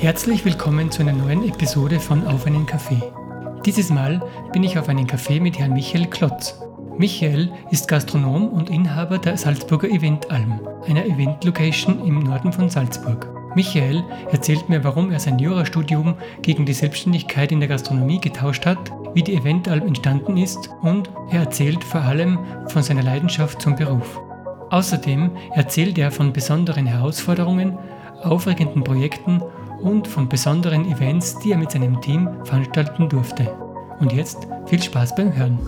Herzlich willkommen zu einer neuen Episode von Auf einen Kaffee. Dieses Mal bin ich auf einen Kaffee mit Herrn Michael Klotz. Michael ist Gastronom und Inhaber der Salzburger Eventalm, einer Event-Location im Norden von Salzburg. Michael erzählt mir, warum er sein Jurastudium gegen die Selbstständigkeit in der Gastronomie getauscht hat, wie die Eventalm entstanden ist und er erzählt vor allem von seiner Leidenschaft zum Beruf. Außerdem erzählt er von besonderen Herausforderungen, aufregenden Projekten und von besonderen Events, die er mit seinem Team veranstalten durfte. Und jetzt viel Spaß beim Hören.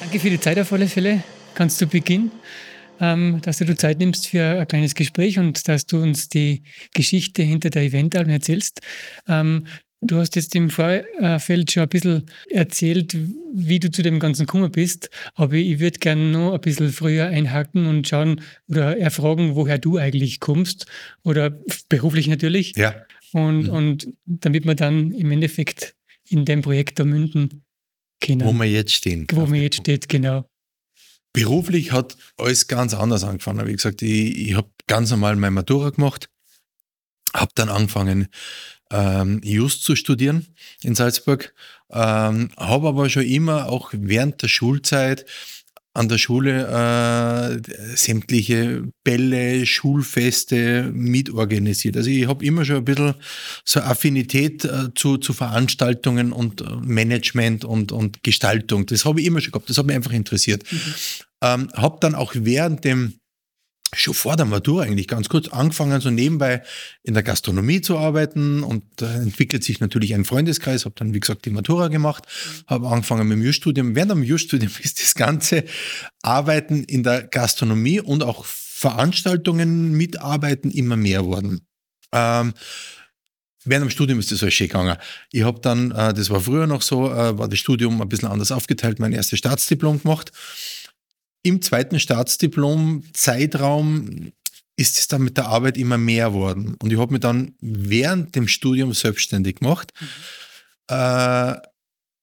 Danke für die Zeit auf alle Fälle. Kannst du beginnen? Ähm, dass du dir Zeit nimmst für ein kleines Gespräch und dass du uns die Geschichte hinter der Eventalm erzählst. Ähm, du hast jetzt im Vorfeld schon ein bisschen erzählt, wie du zu dem Ganzen gekommen bist, aber ich würde gerne noch ein bisschen früher einhaken und schauen oder erfragen, woher du eigentlich kommst oder beruflich natürlich. Ja. Und, mhm. und damit wir dann im Endeffekt in dem Projekt da münden können. Wo wir jetzt stehen. Wo man jetzt steht, genau. Beruflich hat alles ganz anders angefangen. Wie gesagt, ich, ich habe ganz normal meine Matura gemacht, habe dann angefangen, ähm, Just zu studieren in Salzburg, ähm, habe aber schon immer auch während der Schulzeit an der Schule äh, sämtliche Bälle, Schulfeste mitorganisiert. Also ich habe immer schon ein bisschen so Affinität äh, zu, zu Veranstaltungen und äh, Management und, und Gestaltung. Das habe ich immer schon gehabt. Das hat mich einfach interessiert. Mhm. Ähm, habe dann auch während dem schon vor der Matura eigentlich ganz kurz angefangen, so nebenbei in der Gastronomie zu arbeiten und da entwickelt sich natürlich ein Freundeskreis, habe dann, wie gesagt, die Matura gemacht, habe angefangen mit dem Jurstudium. Während dem Jurstudium ist das ganze Arbeiten in der Gastronomie und auch Veranstaltungen mitarbeiten immer mehr worden. Ähm, Während dem Studium ist das alles schön gegangen. Ich habe dann, äh, das war früher noch so, äh, war das Studium ein bisschen anders aufgeteilt, mein erstes Staatsdiplom gemacht im zweiten Staatsdiplom-Zeitraum ist es dann mit der Arbeit immer mehr worden. Und ich habe mich dann während dem Studium selbstständig gemacht. Mhm. Äh,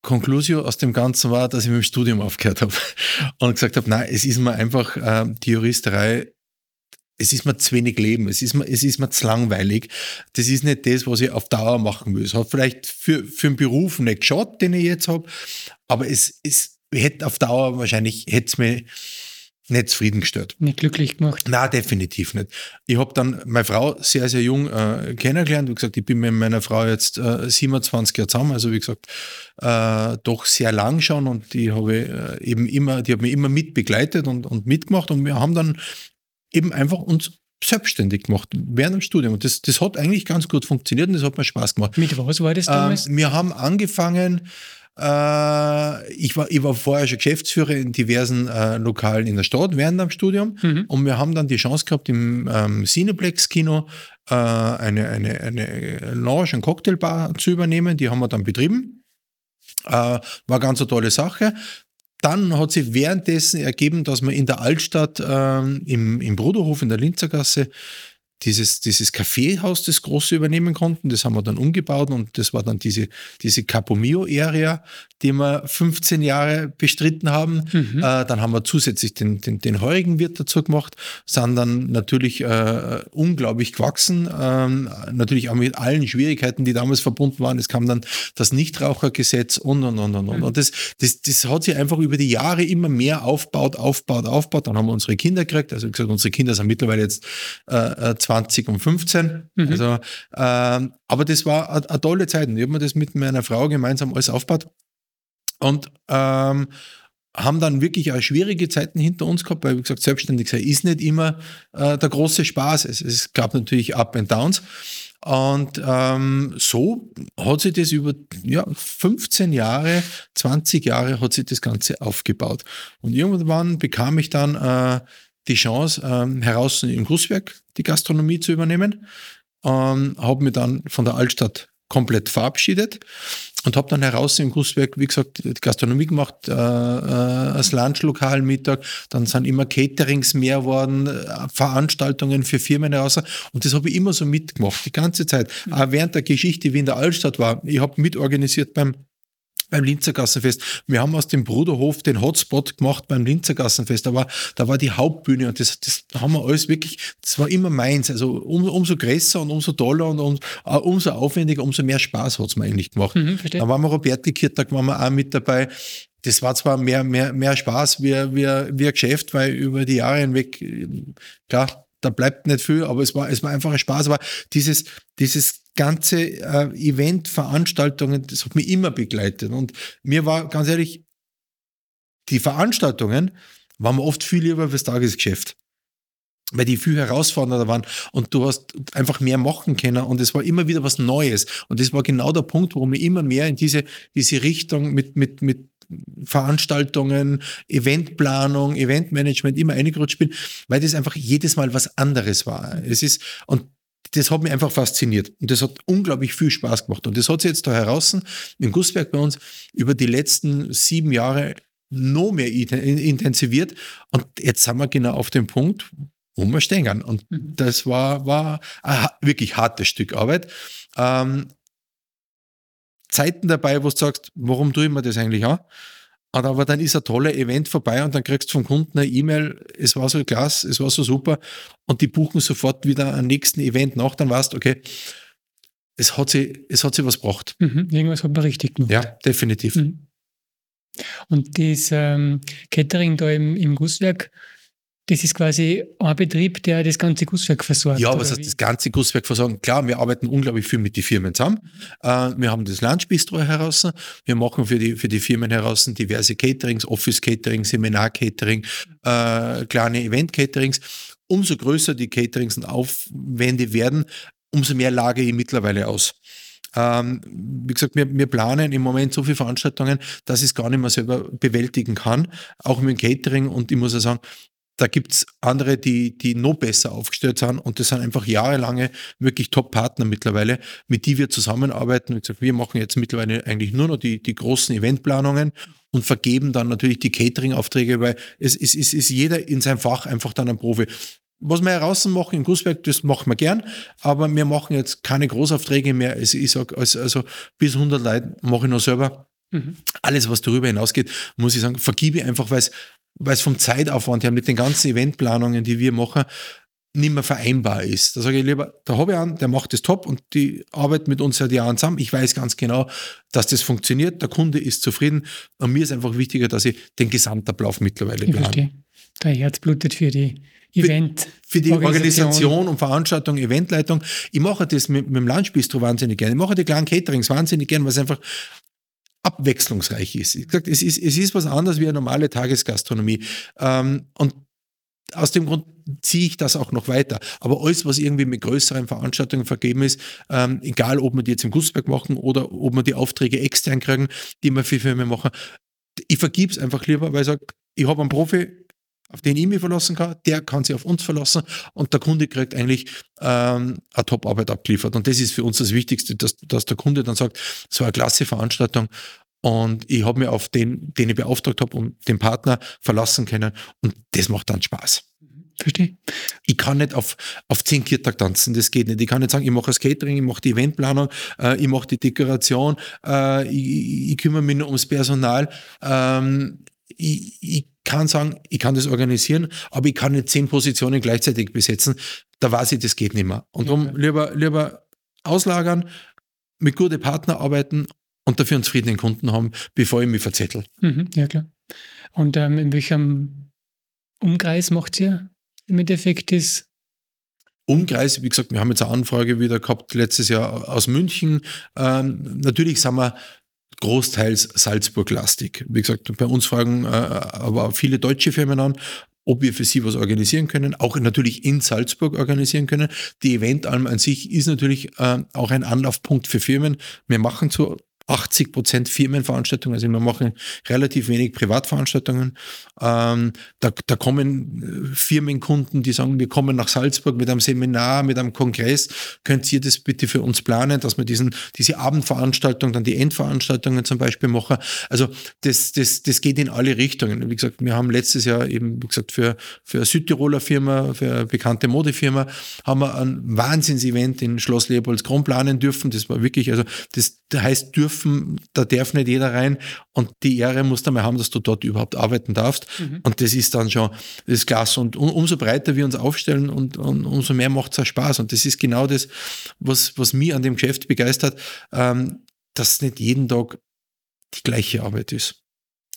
Conclusio aus dem Ganzen war, dass ich mit dem Studium aufgehört habe und gesagt habe, nein, es ist mir einfach äh, die Juristerei, es ist mir zu wenig Leben, es ist mir, es ist mir zu langweilig. Das ist nicht das, was ich auf Dauer machen will. Es hat vielleicht für, für einen Beruf nicht geschaut, den ich jetzt habe, aber es ist hätte auf Dauer wahrscheinlich, hätte es mir nicht zufriedengestellt. Nicht glücklich gemacht? Na, definitiv nicht. Ich habe dann meine Frau sehr, sehr jung äh, kennengelernt. Wie gesagt, ich bin mit meiner Frau jetzt äh, 27 Jahre zusammen, also wie gesagt, äh, doch sehr lang schon und die habe äh, eben immer, die hat mich immer mit begleitet und, und mitgemacht und wir haben dann eben einfach uns selbstständig gemacht während dem Studium. Und das, das hat eigentlich ganz gut funktioniert und das hat mir Spaß gemacht. Mit was war das damals? Ähm, wir haben angefangen äh, ich, war, ich war vorher schon Geschäftsführer in diversen äh, Lokalen in der Stadt während dem Studium mhm. und wir haben dann die Chance gehabt, im ähm, Cineplex-Kino äh, eine, eine, eine Lounge, eine Cocktailbar zu übernehmen. Die haben wir dann betrieben. Äh, war ganz eine tolle Sache. Dann hat sich währenddessen ergeben, dass wir in der Altstadt ähm, im, im Bruderhof in der Linzergasse dieses, dieses Kaffeehaus, das große übernehmen konnten. Das haben wir dann umgebaut und das war dann diese, diese Capomio-Area, die wir 15 Jahre bestritten haben. Mhm. Äh, dann haben wir zusätzlich den, den, den heurigen Wirt dazu gemacht, sind dann natürlich äh, unglaublich gewachsen, ähm, natürlich auch mit allen Schwierigkeiten, die damals verbunden waren. Es kam dann das Nichtrauchergesetz und, und, und, und. Mhm. Und das, das, das hat sich einfach über die Jahre immer mehr aufbaut, aufbaut, aufbaut. Dann haben wir unsere Kinder gekriegt. Also wie gesagt, unsere Kinder sind mittlerweile jetzt äh, 20 und 15. Mhm. Also, ähm, aber das war eine tolle Zeit. Und ich habe mir das mit meiner Frau gemeinsam alles aufgebaut. Und ähm, haben dann wirklich auch schwierige Zeiten hinter uns gehabt, weil, wie gesagt, selbstständig sein ist nicht immer äh, der große Spaß. Es, es, gab natürlich Up and Downs. Und ähm, so hat sich das über ja, 15 Jahre, 20 Jahre hat sich das Ganze aufgebaut. Und irgendwann bekam ich dann äh, die Chance, ähm, heraus im Grußwerk die Gastronomie zu übernehmen. Ähm, habe mich dann von der Altstadt komplett verabschiedet und habe dann heraus im Gussberg, wie gesagt, die Gastronomie gemacht, äh, äh, das Lunchlokal Mittag, dann sind immer Caterings mehr worden, äh, Veranstaltungen für Firmen heraus und das habe ich immer so mitgemacht, die ganze Zeit. Mhm. Auch während der Geschichte, wie in der Altstadt war, ich habe mitorganisiert beim beim Linzergassenfest. Wir haben aus dem Bruderhof den Hotspot gemacht beim Linzergassenfest. Da war, da war die Hauptbühne und das, das haben wir alles wirklich, das war immer meins. Also um, umso größer und umso toller und um, uh, umso aufwendiger, umso mehr Spaß hat es mir eigentlich gemacht. Mhm, da waren wir Robert Gekirtag, waren wir auch mit dabei. Das war zwar mehr, mehr, mehr Spaß wie, wie, wie ein Geschäft, weil über die Jahre hinweg, klar, da bleibt nicht viel, aber es war, es war einfach ein Spaß. Aber dieses, dieses ganze äh, Event, Veranstaltungen, das hat mich immer begleitet. Und mir war ganz ehrlich, die Veranstaltungen waren mir oft viel lieber fürs Tagesgeschäft. Weil die viel herausfordernder waren und du hast einfach mehr machen können und es war immer wieder was Neues. Und das war genau der Punkt, warum ich immer mehr in diese, diese Richtung mit, mit, mit Veranstaltungen, Eventplanung, Eventmanagement immer eingerutscht bin, weil das einfach jedes Mal was anderes war. Es ist, und das hat mich einfach fasziniert und das hat unglaublich viel Spaß gemacht. Und das hat sich jetzt da heraus im Gussberg bei uns über die letzten sieben Jahre noch mehr intensiviert. Und jetzt sind wir genau auf dem Punkt, wo wir stehen. Und mhm. das war, war ein wirklich hartes Stück Arbeit. Ähm, Zeiten dabei, wo du sagst, warum tue ich mir das eigentlich an? Aber dann ist ein toller Event vorbei und dann kriegst du vom Kunden eine E-Mail, es war so klasse, es war so super und die buchen sofort wieder ein nächsten Event nach, dann weißt du, okay, es hat sich, es hat sich was gebracht. Mhm, irgendwas hat man richtig gemacht. Ja, definitiv. Mhm. Und das ähm, Catering da im, im Gusswerk, das ist quasi ein Betrieb, der das ganze Gusswerk versorgt. Ja, was heißt das ganze Gusswerk versorgen? Klar, wir arbeiten unglaublich viel mit den Firmen zusammen. Äh, wir haben das Lunchbistro heraus. Wir machen für die, für die Firmen heraus diverse Caterings, Office-Catering, Seminar-Catering, äh, kleine Event-Caterings. Umso größer die Caterings und Aufwände werden, umso mehr lage ich mittlerweile aus. Ähm, wie gesagt, wir, wir, planen im Moment so viele Veranstaltungen, dass ich es gar nicht mehr selber bewältigen kann, auch mit dem Catering. Und ich muss ja sagen, da gibt es andere, die, die noch besser aufgestellt sind und das sind einfach jahrelange wirklich Top-Partner mittlerweile, mit die wir zusammenarbeiten. Wie gesagt, wir machen jetzt mittlerweile eigentlich nur noch die, die großen Eventplanungen und vergeben dann natürlich die Catering-Aufträge, weil es, es, es ist jeder in seinem Fach einfach dann ein Profi. Was wir heraus machen in Gussberg, das machen wir gern, aber wir machen jetzt keine Großaufträge mehr. Also ich sage, also, bis 100 Leute mache ich noch selber. Mhm. Alles, was darüber hinausgeht, muss ich sagen, vergebe ich einfach, weil es weil es vom Zeitaufwand her mit den ganzen Eventplanungen, die wir machen, nicht mehr vereinbar ist. Da sage ich lieber, da habe ich einen, der macht das top und die arbeitet mit uns seit Jahren zusammen. Ich weiß ganz genau, dass das funktioniert. Der Kunde ist zufrieden. Und mir ist einfach wichtiger, dass ich den Gesamtablauf mittlerweile ich plane. Verstehe. Der Herz blutet für die Event. Für, für die Organisation. Organisation. und Veranstaltung, Eventleitung. Ich mache das mit, mit dem Lunchbistro wahnsinnig gerne. Ich mache die kleinen Caterings wahnsinnig gerne, weil es einfach abwechslungsreich ist. Ich gesagt, es ist, es ist was anderes wie eine normale Tagesgastronomie. Ähm, und aus dem Grund ziehe ich das auch noch weiter. Aber alles, was irgendwie mit größeren Veranstaltungen vergeben ist, ähm, egal ob wir die jetzt im Gussberg machen oder ob wir die Aufträge extern kriegen, die wir für Firmen machen, ich vergib es einfach lieber, weil ich sage, ich habe einen Profi, auf den ich mich verlassen kann, der kann sich auf uns verlassen und der Kunde kriegt eigentlich ähm, eine Top-Arbeit abgeliefert. Und das ist für uns das Wichtigste, dass, dass der Kunde dann sagt, so eine klasse Veranstaltung und ich habe mir auf den, den ich beauftragt habe und den Partner verlassen können und das macht dann Spaß. Verstehe. Ich kann nicht auf, auf zehn Kirtag tanzen, das geht nicht. Ich kann nicht sagen, ich mache das Catering, ich mache die Eventplanung, äh, ich mache die Dekoration, äh, ich, ich, kümmere mich nur ums Personal. Ähm, ich, ich kann sagen, ich kann das organisieren, aber ich kann nicht zehn Positionen gleichzeitig besetzen. Da weiß ich, das geht nicht mehr. Und darum lieber, lieber auslagern, mit guten Partnern arbeiten und dafür einen zufriedenen Kunden haben, bevor ich mich verzettel. Mhm, ja, klar. Und ähm, in welchem Umkreis macht ihr im Endeffekt das? Umkreis, wie gesagt, wir haben jetzt eine Anfrage wieder gehabt letztes Jahr aus München. Ähm, natürlich sind wir großteils Salzburg-lastig. Wie gesagt, bei uns fragen äh, aber viele deutsche Firmen an, ob wir für sie was organisieren können, auch natürlich in Salzburg organisieren können. Die Eventalm an sich ist natürlich äh, auch ein Anlaufpunkt für Firmen. Wir machen zu 80 Prozent Firmenveranstaltungen, also wir machen relativ wenig Privatveranstaltungen. Ähm, da, da kommen äh, Firmenkunden, die sagen, wir kommen nach Salzburg mit einem Seminar, mit einem Kongress. Könnt ihr das bitte für uns planen, dass wir diesen, diese Abendveranstaltung, dann die Endveranstaltungen zum Beispiel machen? Also das, das, das geht in alle Richtungen. Wie gesagt, wir haben letztes Jahr eben, wie gesagt, für, für eine Südtiroler Firma, für eine bekannte Modefirma, haben wir ein Wahnsinnsevent in Schloss Leopoldskron planen dürfen. Das war wirklich, also das heißt dürfen dürfen, da darf nicht jeder rein und die Ehre musst du mal haben, dass du dort überhaupt arbeiten darfst. Mhm. Und das ist dann schon, das klasse. Und um, umso breiter wir uns aufstellen und, und umso mehr macht es auch Spaß. Und das ist genau das, was, was mich an dem Geschäft begeistert, ähm, dass nicht jeden Tag die gleiche Arbeit ist.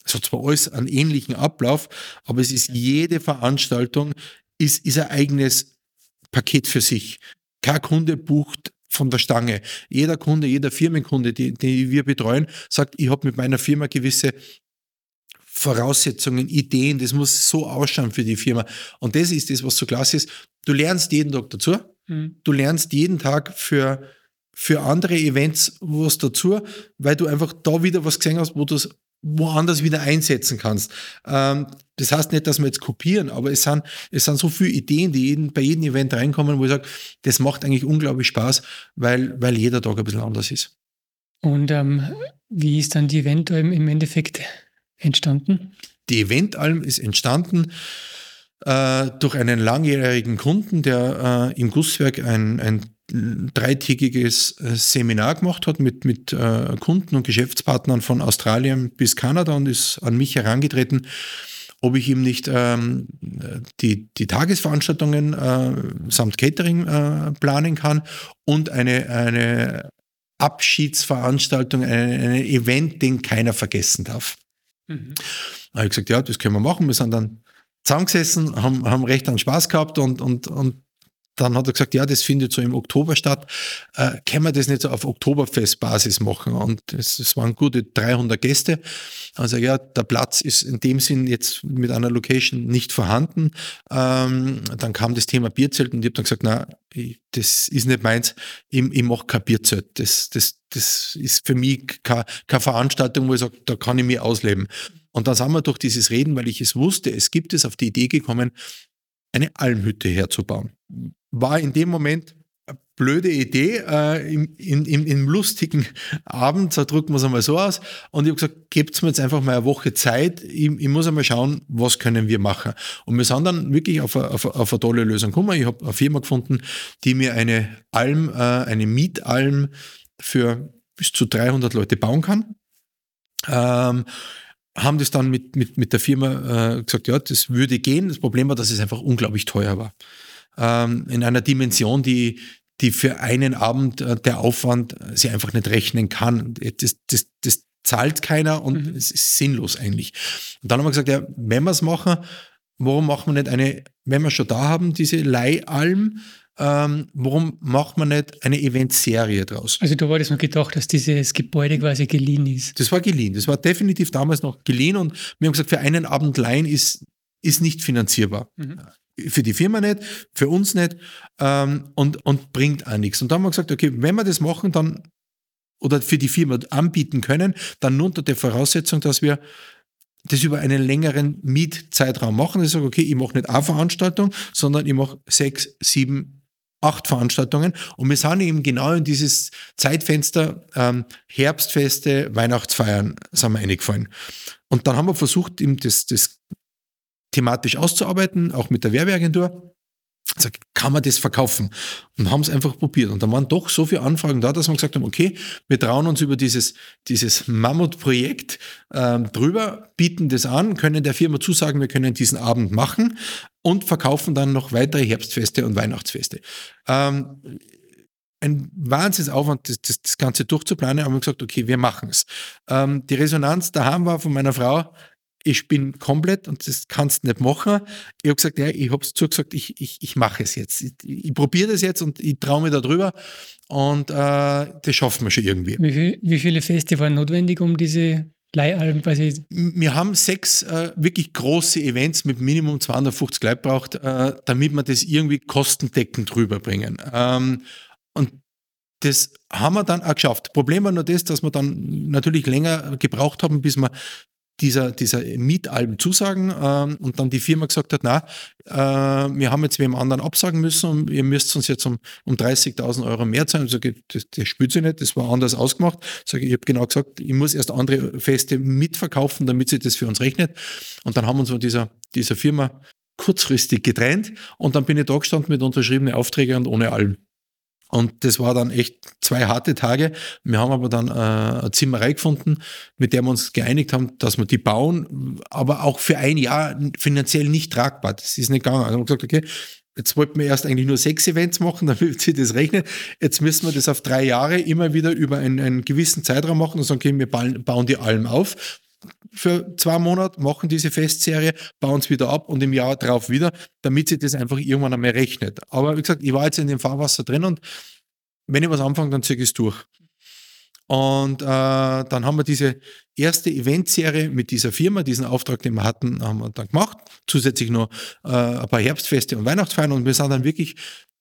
Es hat zwar alles einen ähnlichen Ablauf, aber es ist jede Veranstaltung ist, ist ein eigenes Paket für sich. Kein Kunde bucht von der Stange. Jeder Kunde, jeder Firmenkunde, die, die wir betreuen, sagt, ich habe mit meiner Firma gewisse Voraussetzungen, Ideen, das muss so ausschauen für die Firma. Und das ist das, was so klasse ist. Du lernst jeden Tag dazu. Mhm. Du lernst jeden Tag für, für andere Events was dazu, weil du einfach da wieder was gesehen hast, wo du es woanders wieder einsetzen kannst. Ähm, das heißt nicht, dass wir jetzt kopieren, aber es sind, es sind so viele Ideen, die jeden, bei jedem Event reinkommen, wo ich sage, das macht eigentlich unglaublich Spaß, weil, weil jeder Tag ein bisschen anders ist. Und ähm, wie ist dann die Eventalm im Endeffekt entstanden? Die Eventalm ist entstanden äh, durch einen langjährigen Kunden, der äh, im Gusswerk ein, ein dreitägiges äh, Seminar gemacht hat mit, mit äh, Kunden und Geschäftspartnern von Australien bis Kanada und ist an mich herangetreten, ob ich ihm nicht ähm, die, die Tagesveranstaltungen äh, samt Catering äh, planen kann und eine, eine Abschiedsveranstaltung, ein Event, den keiner vergessen darf. Mhm. Da habe ich gesagt, ja, das können wir machen. Wir sind dann zusammengesessen, haben, haben recht an Spaß gehabt und, und, und dann hat er gesagt, ja, das findet so im Oktober statt. Äh, können wir das nicht so auf Oktoberfestbasis machen? Und es, waren gute 300 Gäste. Also ja, der Platz ist in dem Sinn jetzt mit einer Location nicht vorhanden. Ähm, dann kam das Thema Bierzelt und ich habe dann gesagt, na, das ist nicht meins. Ich, ich mache kein Bierzelt. Das, das, das ist für mich keine, keine Veranstaltung, wo ich sage, da kann ich mich ausleben. Und dann sind wir durch dieses Reden, weil ich es wusste, es gibt es auf die Idee gekommen, eine Almhütte herzubauen war in dem Moment eine blöde Idee, äh, im, im, im lustigen Abend, so drücken wir es einmal so aus. Und ich habe gesagt, gebt mir jetzt einfach mal eine Woche Zeit, ich, ich, muss einmal schauen, was können wir machen. Und wir sind dann wirklich auf eine, auf auf eine tolle Lösung gekommen. Ich habe eine Firma gefunden, die mir eine Alm, äh, eine Mietalm für bis zu 300 Leute bauen kann. Ähm, haben das dann mit, mit, mit der Firma äh, gesagt, ja, das würde gehen. Das Problem war, dass es einfach unglaublich teuer war ähm, in einer Dimension, die, die für einen Abend äh, der Aufwand sie einfach nicht rechnen kann. Das, das, das zahlt keiner und mhm. es ist sinnlos eigentlich. Und dann haben wir gesagt, ja, wenn wir es machen, warum machen wir nicht eine, wenn wir schon da haben, diese Leihalm, ähm, warum macht man nicht eine Eventserie draus? Also da war das noch gedacht, dass dieses Gebäude quasi geliehen ist. Das war geliehen. Das war definitiv damals noch geliehen und wir haben gesagt, für einen Abend leihen ist, ist nicht finanzierbar. Mhm für die Firma nicht, für uns nicht ähm, und, und bringt auch nichts. Und da haben wir gesagt, okay, wenn wir das machen, dann oder für die Firma anbieten können, dann nur unter der Voraussetzung, dass wir das über einen längeren Mietzeitraum machen. Ich sage, okay, ich mache nicht eine Veranstaltung, sondern ich mache sechs, sieben, acht Veranstaltungen. Und wir sind eben genau in dieses Zeitfenster ähm, Herbstfeste, Weihnachtsfeiern sind wir eingefallen. Und dann haben wir versucht, eben das, das thematisch auszuarbeiten, auch mit der Werbeagentur. Sag, kann man das verkaufen? Und haben es einfach probiert. Und da waren doch so viele Anfragen da, dass wir gesagt haben, okay, wir trauen uns über dieses, dieses Mammutprojekt ähm, drüber, bieten das an, können der Firma zusagen, wir können diesen Abend machen und verkaufen dann noch weitere Herbstfeste und Weihnachtsfeste. Ähm, ein Wahnsinnsaufwand, das, das, das Ganze durchzuplanen, haben wir gesagt, okay, wir machen es. Ähm, die Resonanz daheim war von meiner Frau, ich bin komplett und das kannst du nicht machen. Ich habe gesagt, ja, ich habe es zugesagt, ich, ich, ich mache es jetzt. Ich, ich probiere das jetzt und ich traue mich da drüber und äh, das schaffen wir schon irgendwie. Wie, viel, wie viele Feste waren notwendig, um diese Leihalben quasi? Wir haben sechs äh, wirklich große Events mit Minimum 250 Leuten braucht, äh, damit wir das irgendwie kostendeckend rüberbringen. Ähm, und Das haben wir dann auch geschafft. Problem war nur das, dass wir dann natürlich länger gebraucht haben, bis wir dieser, dieser Mietalben zusagen ähm, und dann die Firma gesagt hat, na, äh, wir haben jetzt wem anderen absagen müssen und ihr müsst uns jetzt um, um 30.000 Euro mehr zahlen. Ich sage, das, das spürt sich nicht, das war anders ausgemacht. Ich sage, ich habe genau gesagt, ich muss erst andere Feste mitverkaufen, damit sie das für uns rechnet. Und dann haben wir uns von dieser, dieser Firma kurzfristig getrennt und dann bin ich da gestanden mit unterschriebenen Aufträgen und ohne Alben. Und das war dann echt zwei harte Tage. Wir haben aber dann äh, eine Zimmerei gefunden, mit der wir uns geeinigt haben, dass wir die bauen, aber auch für ein Jahr finanziell nicht tragbar. Das ist nicht gegangen. Also haben wir gesagt, okay, jetzt wollten wir erst eigentlich nur sechs Events machen, damit sie das rechnen. Jetzt müssen wir das auf drei Jahre immer wieder über einen, einen gewissen Zeitraum machen und sagen, okay, wir bauen die Alm auf für zwei Monate, machen diese Festserie, bauen es wieder ab und im Jahr drauf wieder, damit sich das einfach irgendwann einmal rechnet. Aber wie gesagt, ich war jetzt in dem Fahrwasser drin und wenn ich was anfange, dann ziehe ich es durch. Und äh, dann haben wir diese erste Eventserie mit dieser Firma, diesen Auftrag, den wir hatten, haben wir dann gemacht. Zusätzlich noch äh, ein paar Herbstfeste und Weihnachtsfeiern. Und wir sind dann wirklich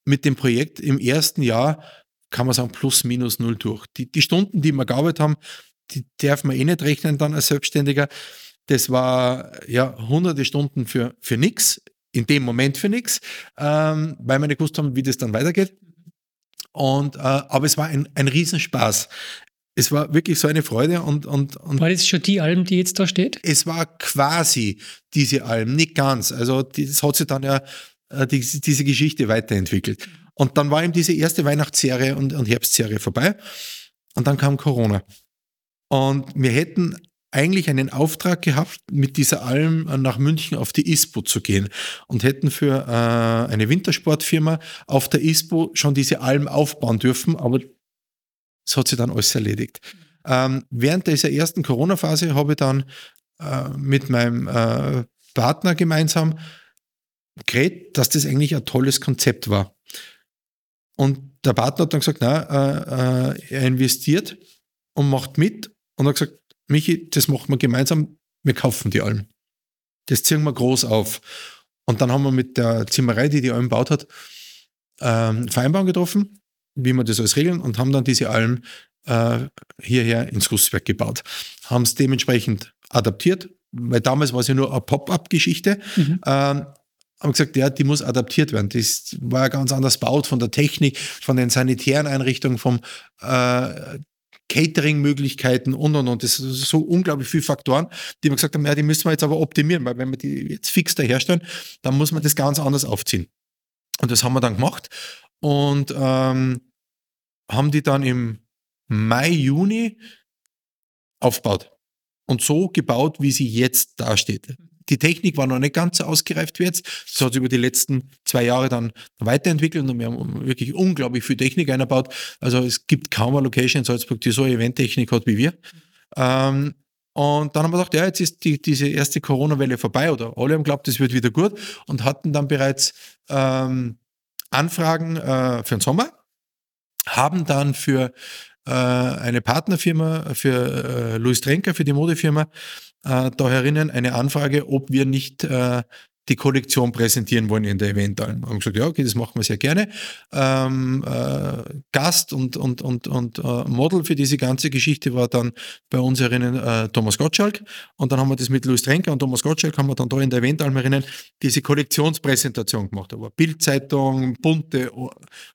mit dem Projekt im ersten Jahr, kann man sagen, plus minus null durch. Die, die Stunden, die wir gearbeitet haben, die darf man eh nicht rechnen dann als Selbstständiger. Das war ja hunderte Stunden für, für nichts, in dem Moment für nichts, ähm, weil wir nicht gewusst haben, wie das dann weitergeht. Und, äh, aber es war ein, ein Riesenspaß. Es war wirklich so eine Freude und, und, und War das schon die Alm, die jetzt da steht? Es war quasi diese Alm, nicht ganz. Also das hat sich dann ja äh, die, diese Geschichte weiterentwickelt. Und dann war eben diese erste Weihnachtsserie und, und Herbstserie vorbei. Und dann kam Corona. Und wir hätten eigentlich einen Auftrag gehabt, mit dieser Alm nach München auf die ISPO zu gehen und hätten für äh, eine Wintersportfirma auf der ISPO schon diese Alm aufbauen dürfen, aber es hat sich dann alles erledigt. Ähm, während dieser ersten Corona-Phase habe ich dann äh, mit meinem äh, Partner gemeinsam geredet, dass das eigentlich ein tolles Konzept war. Und der Partner hat dann gesagt, na, äh, äh, er investiert und macht mit und hat gesagt, Michi, das machen wir gemeinsam, wir kaufen die Alm. Das ziehen wir groß auf. Und dann haben wir mit der Zimmerei, die die Alm gebaut hat, ähm, Vereinbarung getroffen, wie wir das alles regeln und haben dann diese Alm äh, hierher ins Gusswerk gebaut. Haben es dementsprechend adaptiert, weil damals war es ja nur eine Pop-up-Geschichte. Mhm. Ähm, haben gesagt, ja, die muss adaptiert werden. Das war ja ganz anders baut von der Technik, von den sanitären Einrichtungen, vom äh, Catering-Möglichkeiten und und und. Das ist so unglaublich viele Faktoren, die wir gesagt haben, ja, die müssen wir jetzt aber optimieren, weil wenn wir die jetzt fix daherstellen, dann muss man das ganz anders aufziehen. Und das haben wir dann gemacht und ähm, haben die dann im Mai, Juni aufgebaut. Und so gebaut, wie sie jetzt dasteht. Die Technik war noch nicht ganz so ausgereift wie jetzt. Das hat sich über die letzten zwei Jahre dann weiterentwickelt und wir haben wirklich unglaublich viel Technik eingebaut. Also es gibt kaum eine Location in Salzburg, die so eine Eventtechnik hat wie wir. Ähm, und dann haben wir gedacht, ja, jetzt ist die, diese erste Corona-Welle vorbei oder alle haben geglaubt, es wird wieder gut und hatten dann bereits ähm, Anfragen äh, für den Sommer, haben dann für äh, eine Partnerfirma, für äh, Louis Trenker, für die Modefirma, äh, da herinnen eine Anfrage, ob wir nicht äh, die Kollektion präsentieren wollen in der Eventalm. Haben gesagt, ja, okay, das machen wir sehr gerne. Ähm, äh, Gast und, und, und, und äh, Model für diese ganze Geschichte war dann bei uns herinnen äh, Thomas Gottschalk. Und dann haben wir das mit Louis Trenker und Thomas Gottschalk haben wir dann da in der Eventalm herinnen diese Kollektionspräsentation gemacht. Da war Bildzeitung, bunte,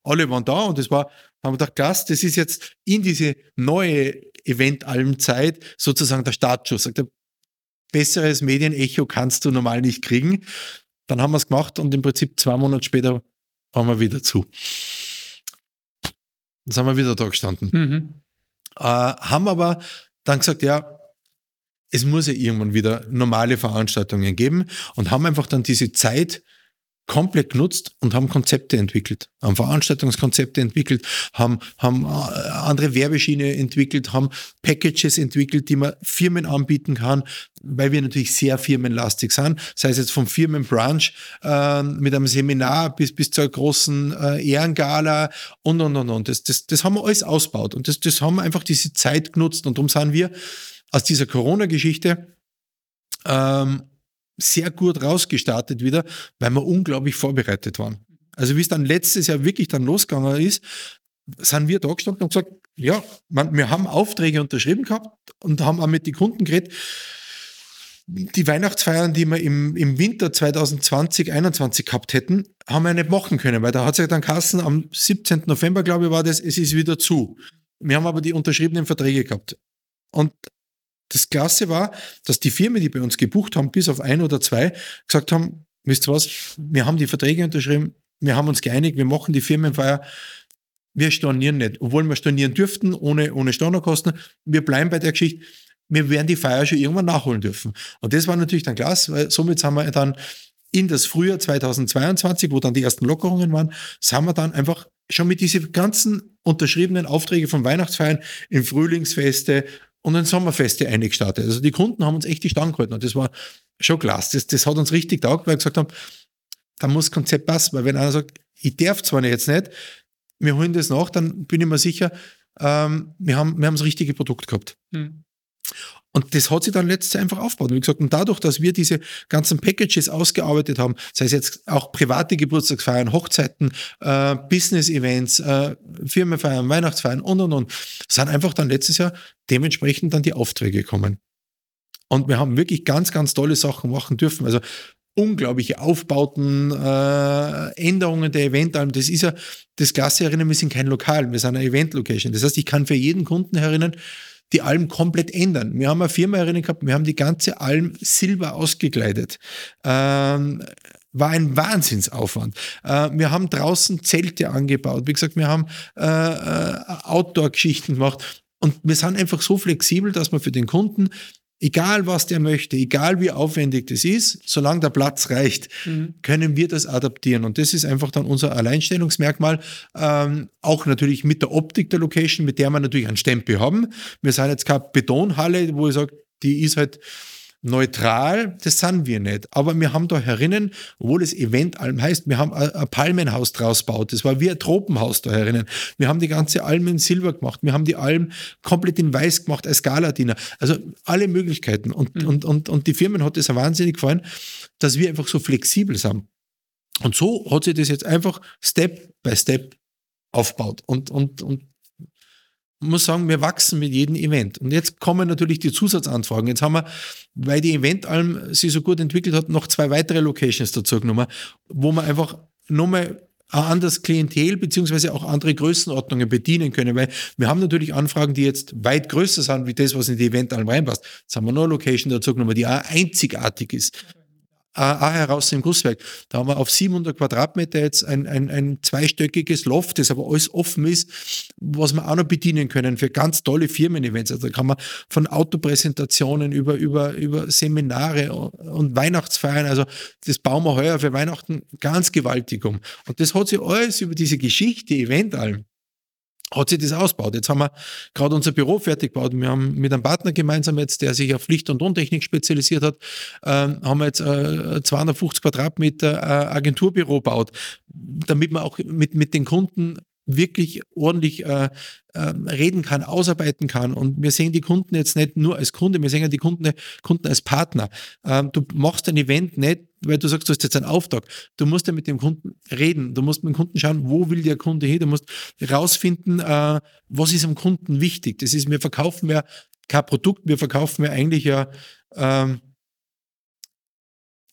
alle waren da und das war, haben wir gedacht, Gast, das ist jetzt in diese neue Eventalm-Zeit sozusagen der Startschuss. Sagt besseres Medienecho kannst du normal nicht kriegen. Dann haben wir es gemacht und im Prinzip zwei Monate später waren wir wieder zu. Dann sind wir wieder da gestanden. Mhm. Äh, haben aber dann gesagt, ja, es muss ja irgendwann wieder normale Veranstaltungen geben und haben einfach dann diese Zeit komplett genutzt und haben Konzepte entwickelt, haben Veranstaltungskonzepte entwickelt, haben, haben äh, andere Werbeschiene entwickelt, haben Packages entwickelt, die man Firmen anbieten kann, weil wir natürlich sehr firmenlastig sind, sei es jetzt vom Firmenbranch äh, mit einem Seminar bis, bis zur großen äh, Ehrengala und, und, und, und. Das, das, das haben wir alles ausgebaut und das, das haben wir einfach diese Zeit genutzt und darum sind wir aus dieser Corona-Geschichte ähm, sehr gut rausgestartet wieder, weil wir unglaublich vorbereitet waren. Also wie es dann letztes Jahr wirklich dann losgegangen ist, sind wir da gestanden und gesagt, ja, man, wir haben Aufträge unterschrieben gehabt und haben auch mit den Kunden geredet. Die Weihnachtsfeiern, die wir im, im Winter 2020, 2021 gehabt hätten, haben wir nicht machen können, weil da hat sich dann Kassen am 17. November, glaube ich, war das, es ist wieder zu. Wir haben aber die unterschriebenen Verträge gehabt. Und das Klasse war, dass die Firmen, die bei uns gebucht haben, bis auf ein oder zwei, gesagt haben, wisst ihr was, wir haben die Verträge unterschrieben, wir haben uns geeinigt, wir machen die Firmenfeier, wir stornieren nicht. Obwohl wir stornieren dürften, ohne, ohne Stornokosten. Wir bleiben bei der Geschichte. Wir werden die Feier schon irgendwann nachholen dürfen. Und das war natürlich dann klasse, weil somit haben wir dann in das Frühjahr 2022, wo dann die ersten Lockerungen waren, sind wir dann einfach schon mit diesen ganzen unterschriebenen Aufträge von Weihnachtsfeiern in Frühlingsfeste und in Sommerfeste eingestartet. Also die Kunden haben uns echt die Stange gehalten und das war schon klasse. Das, das hat uns richtig taugt, weil wir gesagt haben, da muss das Konzept passen, weil wenn einer sagt, ich darf zwar jetzt nicht, wir holen das nach, dann bin ich mir sicher, ähm, wir, haben, wir haben das richtige Produkt gehabt. Mhm. Und das hat sich dann letztes Jahr einfach aufgebaut. Wie gesagt, und dadurch, dass wir diese ganzen Packages ausgearbeitet haben, sei es jetzt auch private Geburtstagsfeiern, Hochzeiten, äh, Business-Events, äh, Firmenfeiern, Weihnachtsfeiern und, und, und, sind einfach dann letztes Jahr dementsprechend dann die Aufträge gekommen. Und wir haben wirklich ganz, ganz tolle Sachen machen dürfen. Also unglaubliche Aufbauten, äh, Änderungen der Eventalben. Das ist ja das Klasse erinnern, wir sind kein Lokal, wir sind eine Event-Location. Das heißt, ich kann für jeden Kunden erinnern, die Alm komplett ändern. Wir haben eine Firma erinnern gehabt, wir haben die ganze Alm silber ausgekleidet. Ähm, war ein Wahnsinnsaufwand. Äh, wir haben draußen Zelte angebaut. Wie gesagt, wir haben äh, äh Outdoor-Geschichten gemacht. Und wir sind einfach so flexibel, dass wir für den Kunden egal was der möchte, egal wie aufwendig das ist, solange der Platz reicht, mhm. können wir das adaptieren. Und das ist einfach dann unser Alleinstellungsmerkmal. Ähm, auch natürlich mit der Optik der Location, mit der wir natürlich einen Stempel haben. Wir sind jetzt keine Betonhalle, wo ich sage, die ist halt neutral, das sind wir nicht. Aber wir haben da herinnen, obwohl es Event Alm heißt, wir haben ein, Palmenhaus draus gebaut. Das war wie ein Tropenhaus da herinnen. Wir haben die ganze Alm in Silber gemacht. Wir haben die Alm komplett in Weiß gemacht als Galadiner. Also alle Möglichkeiten. Und, mhm. und, und, und die Firmen hat es wahnsinnig gefallen, dass wir einfach so flexibel sind. Und so hat sich das jetzt einfach Step by Step aufgebaut. Und, und, und muss sagen, wir wachsen mit jedem Event. Und jetzt kommen natürlich die Zusatzanfragen. Jetzt haben wir, weil die Eventalm sich so gut entwickelt hat, noch zwei weitere Locations dazu genommen, wo man einfach nochmal ein anderes Klientel beziehungsweise auch andere Größenordnungen bedienen können, weil wir haben natürlich Anfragen, die jetzt weit größer sind, wie das, was in die Eventalm reinpasst. Jetzt haben wir noch eine Location dazu genommen, die auch einzigartig ist auch heraus im Gusswerk. Da haben wir auf 700 Quadratmeter jetzt ein, ein, ein zweistöckiges Loft, das aber alles offen ist, was wir auch noch bedienen können für ganz tolle Firmen-Events. Also da kann man von Autopräsentationen über, über, über Seminare und Weihnachtsfeiern, also das bauen wir heuer für Weihnachten ganz gewaltig um. Und das hat sich alles über diese Geschichte, Event allem hat sich das ausgebaut. Jetzt haben wir gerade unser Büro fertig gebaut. Wir haben mit einem Partner gemeinsam jetzt, der sich auf Licht- und Tontechnik spezialisiert hat, äh, haben wir jetzt äh, 250 Quadratmeter äh, Agenturbüro gebaut, damit man auch mit, mit den Kunden wirklich ordentlich äh, äh, reden kann, ausarbeiten kann. Und wir sehen die Kunden jetzt nicht nur als Kunde, wir sehen die Kunden, Kunden als Partner. Ähm, du machst ein Event nicht, weil du sagst, du hast jetzt einen Auftrag. Du musst ja mit dem Kunden reden. Du musst mit dem Kunden schauen, wo will der Kunde hin. Du musst herausfinden, äh, was ist am Kunden wichtig. Das ist, wir verkaufen ja kein Produkt, wir verkaufen ja eigentlich ja ähm,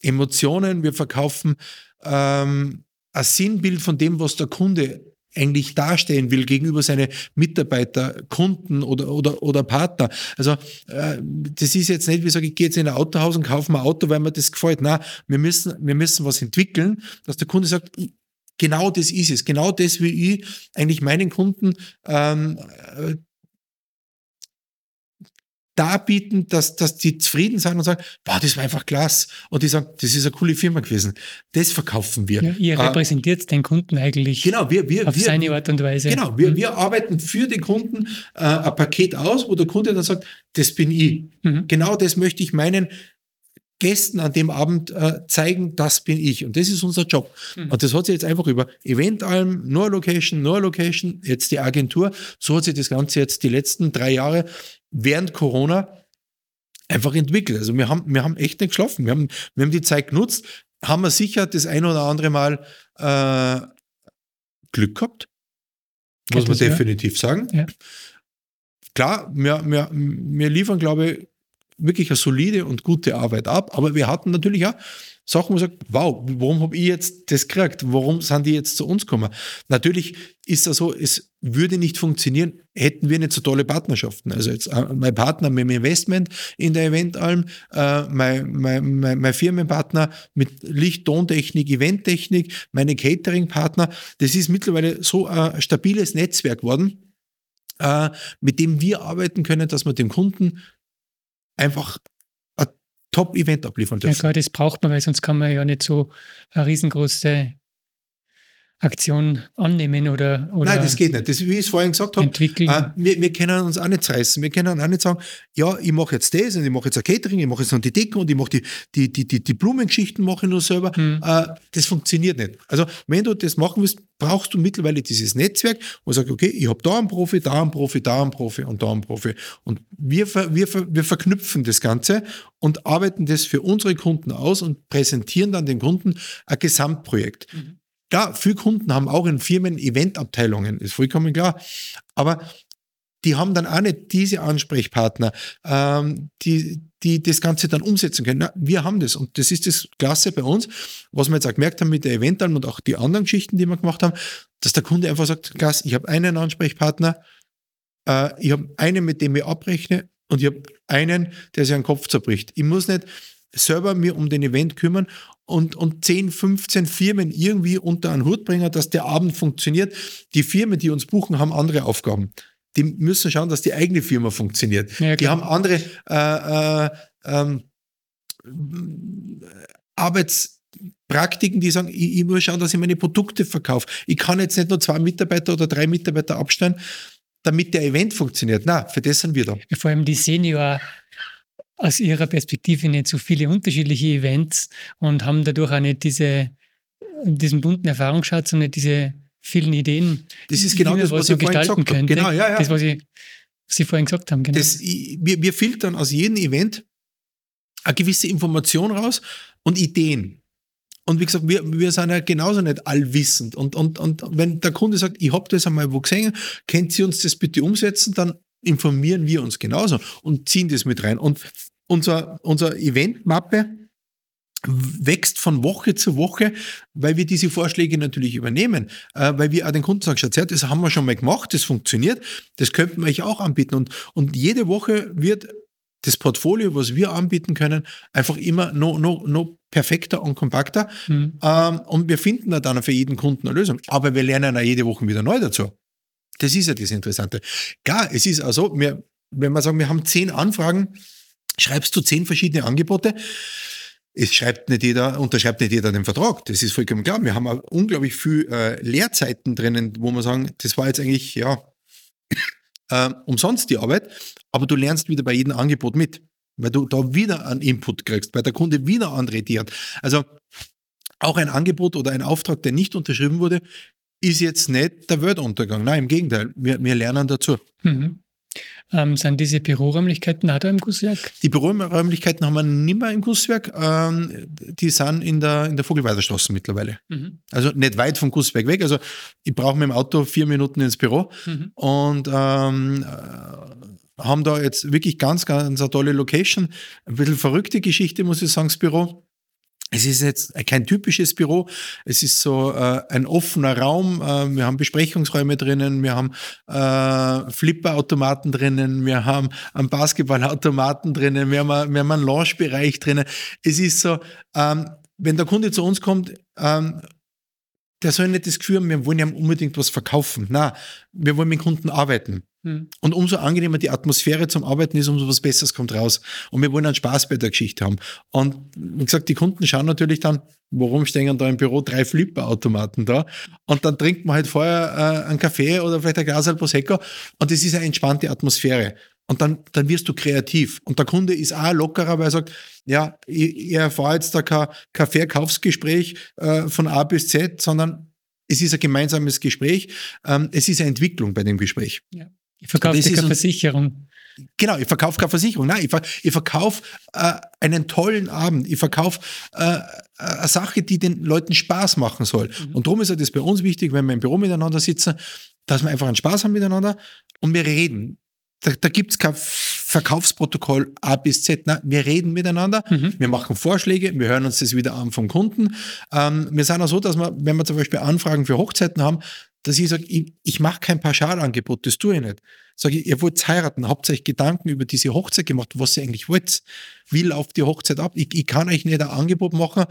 Emotionen, wir verkaufen ähm, ein Sinnbild von dem, was der Kunde eigentlich darstellen will gegenüber seine Mitarbeiter, Kunden oder, oder, oder Partner. Also äh, das ist jetzt nicht, wie sage ich, gehe jetzt in ein Autohaus und kaufe mir ein Auto, weil mir das gefällt. Na, wir müssen, wir müssen was entwickeln, dass der Kunde sagt, genau das ist es, genau das will ich eigentlich meinen Kunden ähm, äh, darbieten, dass, dass die zufrieden sind und sagen, boah, das war einfach klasse. Und die sagen, das ist eine coole Firma gewesen. Das verkaufen wir. Ja, ihr äh, repräsentiert den Kunden eigentlich genau, wir, wir, auf wir, seine Art und Weise. Genau, wir, mhm. wir arbeiten für den Kunden äh, ein Paket aus, wo der Kunde dann sagt, das bin ich. Mhm. Genau das möchte ich meinen Gästen an dem Abend äh, zeigen, das bin ich. Und das ist unser Job. Mhm. Und das hat sich jetzt einfach über Eventalm, nur Location, nur Location, jetzt die Agentur, so hat sich das Ganze jetzt die letzten drei Jahre während Corona einfach entwickelt. Also wir haben, wir haben echt nicht geschlafen. Wir haben, wir haben die Zeit genutzt, haben wir sicher das ein oder andere Mal äh, Glück gehabt. muss man definitiv sagen. Ja. Klar, wir, wir, wir liefern, glaube ich, wirklich eine solide und gute Arbeit ab, aber wir hatten natürlich auch Sachen, wo man sagt, wow, warum habe ich jetzt das gekriegt? Warum sind die jetzt zu uns gekommen? Natürlich ist es so, es würde nicht funktionieren, hätten wir nicht so tolle Partnerschaften. Also jetzt äh, mein Partner mit dem Investment in der Eventalm, äh, mein, mein, mein, mein Firmenpartner mit Licht, Tontechnik, Eventtechnik, meine Catering-Partner, das ist mittlerweile so ein stabiles Netzwerk geworden, äh, mit dem wir arbeiten können, dass wir dem Kunden einfach Top-Event abliefern dürfen. Ja, klar, das braucht man, weil sonst kann man ja nicht so eine riesengroße Aktion annehmen oder, oder Nein, das geht nicht. Das, wie ich es vorhin gesagt habe, entwickeln. Äh, wir, wir können uns auch nicht zerreißen. Wir können auch nicht sagen, ja, ich mache jetzt das und ich mache jetzt ein Catering, ich mache jetzt noch die Deko und ich mache die, die, die, die, die Blumengeschichten mache ich nur selber. Hm. Äh, das funktioniert nicht. Also, wenn du das machen willst, brauchst du mittlerweile dieses Netzwerk, wo du sagst, okay, ich habe da einen Profi, da einen Profi, da einen Profi und da einen Profi. Und wir, wir, wir verknüpfen das Ganze und arbeiten das für unsere Kunden aus und präsentieren dann den Kunden ein Gesamtprojekt. Mhm. Ja, viele Kunden haben auch in Firmen Eventabteilungen, ist vollkommen klar. Aber die haben dann auch nicht diese Ansprechpartner, ähm, die, die das Ganze dann umsetzen können. Na, wir haben das und das ist das Klasse bei uns, was wir jetzt auch gemerkt haben mit der Eventalm und auch die anderen Geschichten, die wir gemacht haben, dass der Kunde einfach sagt, Klasse, ich habe einen Ansprechpartner, äh, ich habe einen, mit dem ich abrechne und ich habe einen, der sich einen Kopf zerbricht. Ich muss nicht selber mir um den Event kümmern und, und 10, 15 Firmen irgendwie unter einen Hut bringen, dass der Abend funktioniert. Die Firmen, die uns buchen, haben andere Aufgaben. Die müssen schauen, dass die eigene Firma funktioniert. Ja, die haben andere äh, äh, ähm, Arbeitspraktiken, die sagen, ich, ich, muss schauen, dass ich meine Produkte verkaufe. Ich kann jetzt nicht nur zwei Mitarbeiter oder drei Mitarbeiter abstellen, damit der Event funktioniert. Na, für das sind wir da. Vor allem die Senior aus ihrer Perspektive nicht so viele unterschiedliche Events und haben dadurch auch nicht diese, diesen bunten Erfahrungsschatz und nicht diese vielen Ideen. Das ist genau das, was, was ich vorhin gesagt habe. Genau, ja, ja. Das, was, ich, Sie vorhin gesagt haben. Genau. Das, wir, wir filtern aus jedem Event eine gewisse Information raus und Ideen. Und wie gesagt, wir, wir sind ja genauso nicht allwissend. Und, und, und wenn der Kunde sagt, ich habe das einmal wo gesehen, könnt Sie uns das bitte umsetzen, dann informieren wir uns genauso und ziehen das mit rein. Und unser, unser Eventmappe wächst von Woche zu Woche, weil wir diese Vorschläge natürlich übernehmen, äh, weil wir auch den Kunden sagen, Schatz, das haben wir schon mal gemacht, das funktioniert, das könnten wir euch auch anbieten. Und, und jede Woche wird das Portfolio, was wir anbieten können, einfach immer noch, noch, noch perfekter und kompakter. Mhm. Ähm, und wir finden dann für jeden Kunden eine Lösung. Aber wir lernen auch jede Woche wieder neu dazu. Das ist ja das Interessante. Klar, es ist also, wir, wenn wir sagen, wir haben zehn Anfragen, schreibst du zehn verschiedene Angebote. Es schreibt nicht jeder, unterschreibt nicht jeder den Vertrag. Das ist vollkommen klar. Wir haben unglaublich viel äh, Leerzeiten drinnen, wo wir sagen, das war jetzt eigentlich, ja, äh, umsonst die Arbeit, aber du lernst wieder bei jedem Angebot mit, weil du da wieder einen Input kriegst, weil der Kunde wieder andere Ideen hat. Also auch ein Angebot oder ein Auftrag, der nicht unterschrieben wurde, ist jetzt nicht der Weltuntergang. Nein, im Gegenteil, wir, wir lernen dazu. Mhm. Ähm, sind diese Büroräumlichkeiten auch da im Gusswerk? Die Büroräumlichkeiten haben wir nicht mehr im Gusswerk. Ähm, die sind in der, in der Vogelweiderstraße mittlerweile. Mhm. Also nicht weit vom Gusswerk weg. Also ich brauche mit dem Auto vier Minuten ins Büro mhm. und ähm, äh, haben da jetzt wirklich ganz, ganz eine tolle Location. Ein bisschen verrückte Geschichte, muss ich sagen, das Büro. Es ist jetzt kein typisches Büro. Es ist so äh, ein offener Raum. Äh, wir haben Besprechungsräume drinnen, wir haben äh, Flipperautomaten drinnen, wir haben einen Basketballautomaten drinnen, wir haben, wir haben einen Launchbereich drinnen. Es ist so, ähm, wenn der Kunde zu uns kommt, ähm, der soll nicht das Gefühl haben, wir wollen ihm unbedingt was verkaufen. Na, wir wollen mit Kunden arbeiten. Hm. Und umso angenehmer die Atmosphäre zum Arbeiten ist, umso was Besseres kommt raus. Und wir wollen einen Spaß bei der Geschichte haben. Und wie gesagt, die Kunden schauen natürlich dann, warum stehen da im Büro drei Flipperautomaten da? Und dann trinkt man halt vorher äh, einen Kaffee oder vielleicht ein Glas Prosecco. Und das ist eine entspannte Atmosphäre. Und dann, dann wirst du kreativ. Und der Kunde ist auch lockerer, weil er sagt, ja, ich, ich erfahre jetzt da kein, kein Verkaufsgespräch äh, von A bis Z, sondern es ist ein gemeinsames Gespräch. Ähm, es ist eine Entwicklung bei dem Gespräch. Ja. Ich verkaufe keine Versicherung. Genau, ich verkaufe keine Versicherung. Nein, ich, ich verkaufe äh, einen tollen Abend. Ich verkaufe äh, eine Sache, die den Leuten Spaß machen soll. Mhm. Und darum ist es bei uns wichtig, wenn wir im Büro miteinander sitzen, dass wir einfach einen Spaß haben miteinander und wir reden. Da, da gibt es kein Verkaufsprotokoll A bis Z. Nein, wir reden miteinander, mhm. wir machen Vorschläge, wir hören uns das wieder an vom Kunden. Ähm, wir sind auch so, dass wir, wenn wir zum Beispiel Anfragen für Hochzeiten haben, dass ich sage, ich, ich mache kein Pauschalangebot, das tue ich nicht. Sage ich, ihr wollt heiraten, habt euch Gedanken über diese Hochzeit gemacht, was ihr eigentlich wollt. Wie läuft die Hochzeit ab? Ich, ich kann euch nicht ein Angebot machen,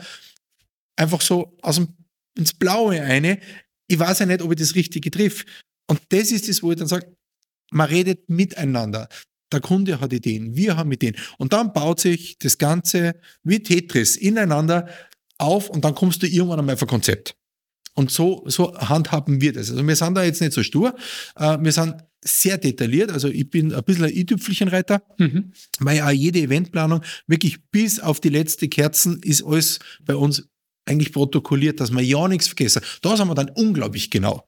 einfach so aus dem, ins Blaue eine. Ich weiß ja nicht, ob ich das Richtige triff. Und das ist das, wo ich dann sage, man redet miteinander. Der Kunde hat Ideen, wir haben Ideen. Und dann baut sich das Ganze wie Tetris ineinander auf und dann kommst du irgendwann einmal auf ein Konzept. Und so, so handhaben wir das. Also wir sind da jetzt nicht so stur. Äh, wir sind sehr detailliert. Also ich bin ein bisschen ein i-Tüpfelchenreiter, mhm. weil ja jede Eventplanung wirklich bis auf die letzte Kerzen ist alles bei uns eigentlich protokolliert, dass wir ja nichts vergessen. Da sind wir dann unglaublich genau.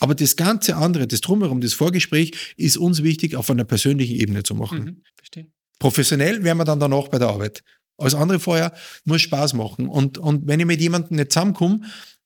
Aber das ganze andere, das Drumherum, das Vorgespräch, ist uns wichtig, auf einer persönlichen Ebene zu machen. Mhm, verstehe. Professionell wären wir dann danach bei der Arbeit. Alles andere vorher muss Spaß machen. Und, und wenn ich mit jemandem nicht zusammenkomme,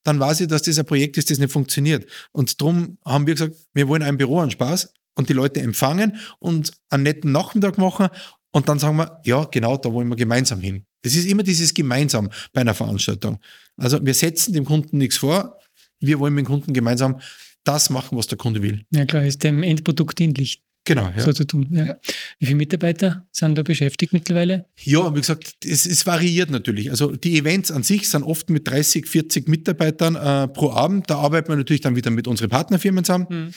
dann weiß ich, dass das ein Projekt ist, das nicht funktioniert. Und darum haben wir gesagt, wir wollen ein Büro an Spaß und die Leute empfangen und einen netten Nachmittag machen und dann sagen wir, ja, genau, da wollen wir gemeinsam hin. Das ist immer dieses Gemeinsam bei einer Veranstaltung. Also wir setzen dem Kunden nichts vor, wir wollen mit dem Kunden gemeinsam das machen, was der Kunde will. Ja klar, ist dem Endprodukt dienlich. Genau, ja. So zu tun. Ja. Wie viele Mitarbeiter sind da beschäftigt mittlerweile? Ja, wie gesagt, es, es variiert natürlich. Also die Events an sich sind oft mit 30, 40 Mitarbeitern äh, pro Abend. Da arbeiten wir natürlich dann wieder mit unseren Partnerfirmen zusammen. Mhm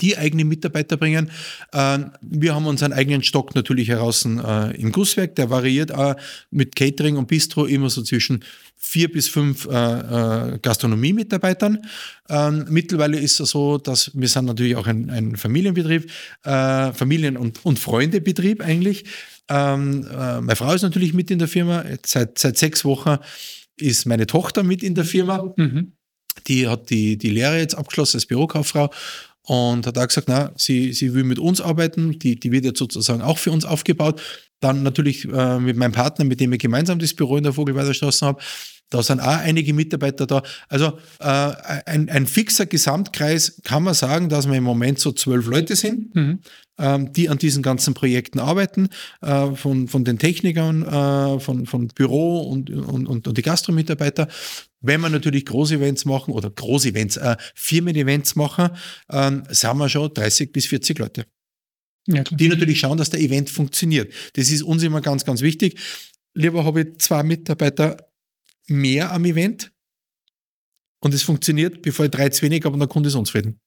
die eigene Mitarbeiter bringen. Ähm, wir haben unseren eigenen Stock natürlich heraus äh, im Gusswerk, der variiert auch mit Catering und Bistro immer so zwischen vier bis fünf äh, äh, Gastronomie-Mitarbeitern. Ähm, mittlerweile ist es so, dass wir sind natürlich auch ein, ein Familienbetrieb, Familien- und, und Freundebetrieb eigentlich. Ähm, äh, meine Frau ist natürlich mit in der Firma. Seit, seit sechs Wochen ist meine Tochter mit in der Firma. Mhm. Die hat die, die Lehre jetzt abgeschlossen als Bürokauffrau und hat auch gesagt, na, sie, sie will mit uns arbeiten, die, die wird jetzt sozusagen auch für uns aufgebaut. Dann natürlich äh, mit meinem Partner, mit dem ich gemeinsam das Büro in der Vogelweiderstraße habe. Da sind auch einige Mitarbeiter da. Also äh, ein, ein fixer Gesamtkreis kann man sagen, dass wir im Moment so zwölf Leute sind, mhm. ähm, die an diesen ganzen Projekten arbeiten, äh, von, von den Technikern, äh, von, von Büro und, und, und, und die Gastromitarbeiter. Wenn wir natürlich Groß-Events machen oder Groß-Events, äh, Firmen-Events machen, äh, sind wir schon 30 bis 40 Leute. Ja, die natürlich schauen, dass der Event funktioniert. Das ist uns immer ganz, ganz wichtig. Lieber habe ich zwei Mitarbeiter mehr am Event und es funktioniert, bevor ich drei zu wenig habe und der Kunde ist unzufrieden.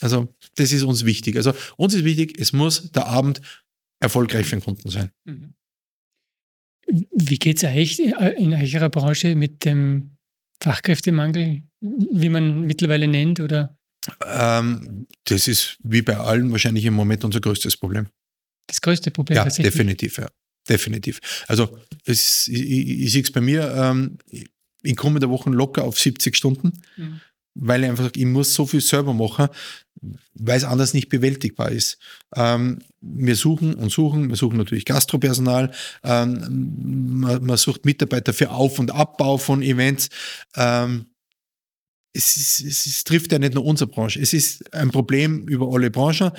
Also, das ist uns wichtig. Also, uns ist wichtig, es muss der Abend erfolgreich für den Kunden sein. Mhm. Wie geht es euch in eurer Branche mit dem Fachkräftemangel, wie man mittlerweile nennt? Oder? Ähm, das ist wie bei allen wahrscheinlich im Moment unser größtes Problem. Das größte Problem? Ja, definitiv, ja. Definitiv. Also das, ich, ich sehe es bei mir, ähm, ich komme der Woche locker auf 70 Stunden, mhm. weil ich einfach sage, ich muss so viel selber machen, weil es anders nicht bewältigbar ist. Ähm, wir suchen und suchen, wir suchen natürlich Gastropersonal, ähm, man, man, sucht Mitarbeiter für Auf- und Abbau von Events. Ähm, es, ist, es, es, trifft ja nicht nur unsere Branche, es ist ein Problem über alle Branchen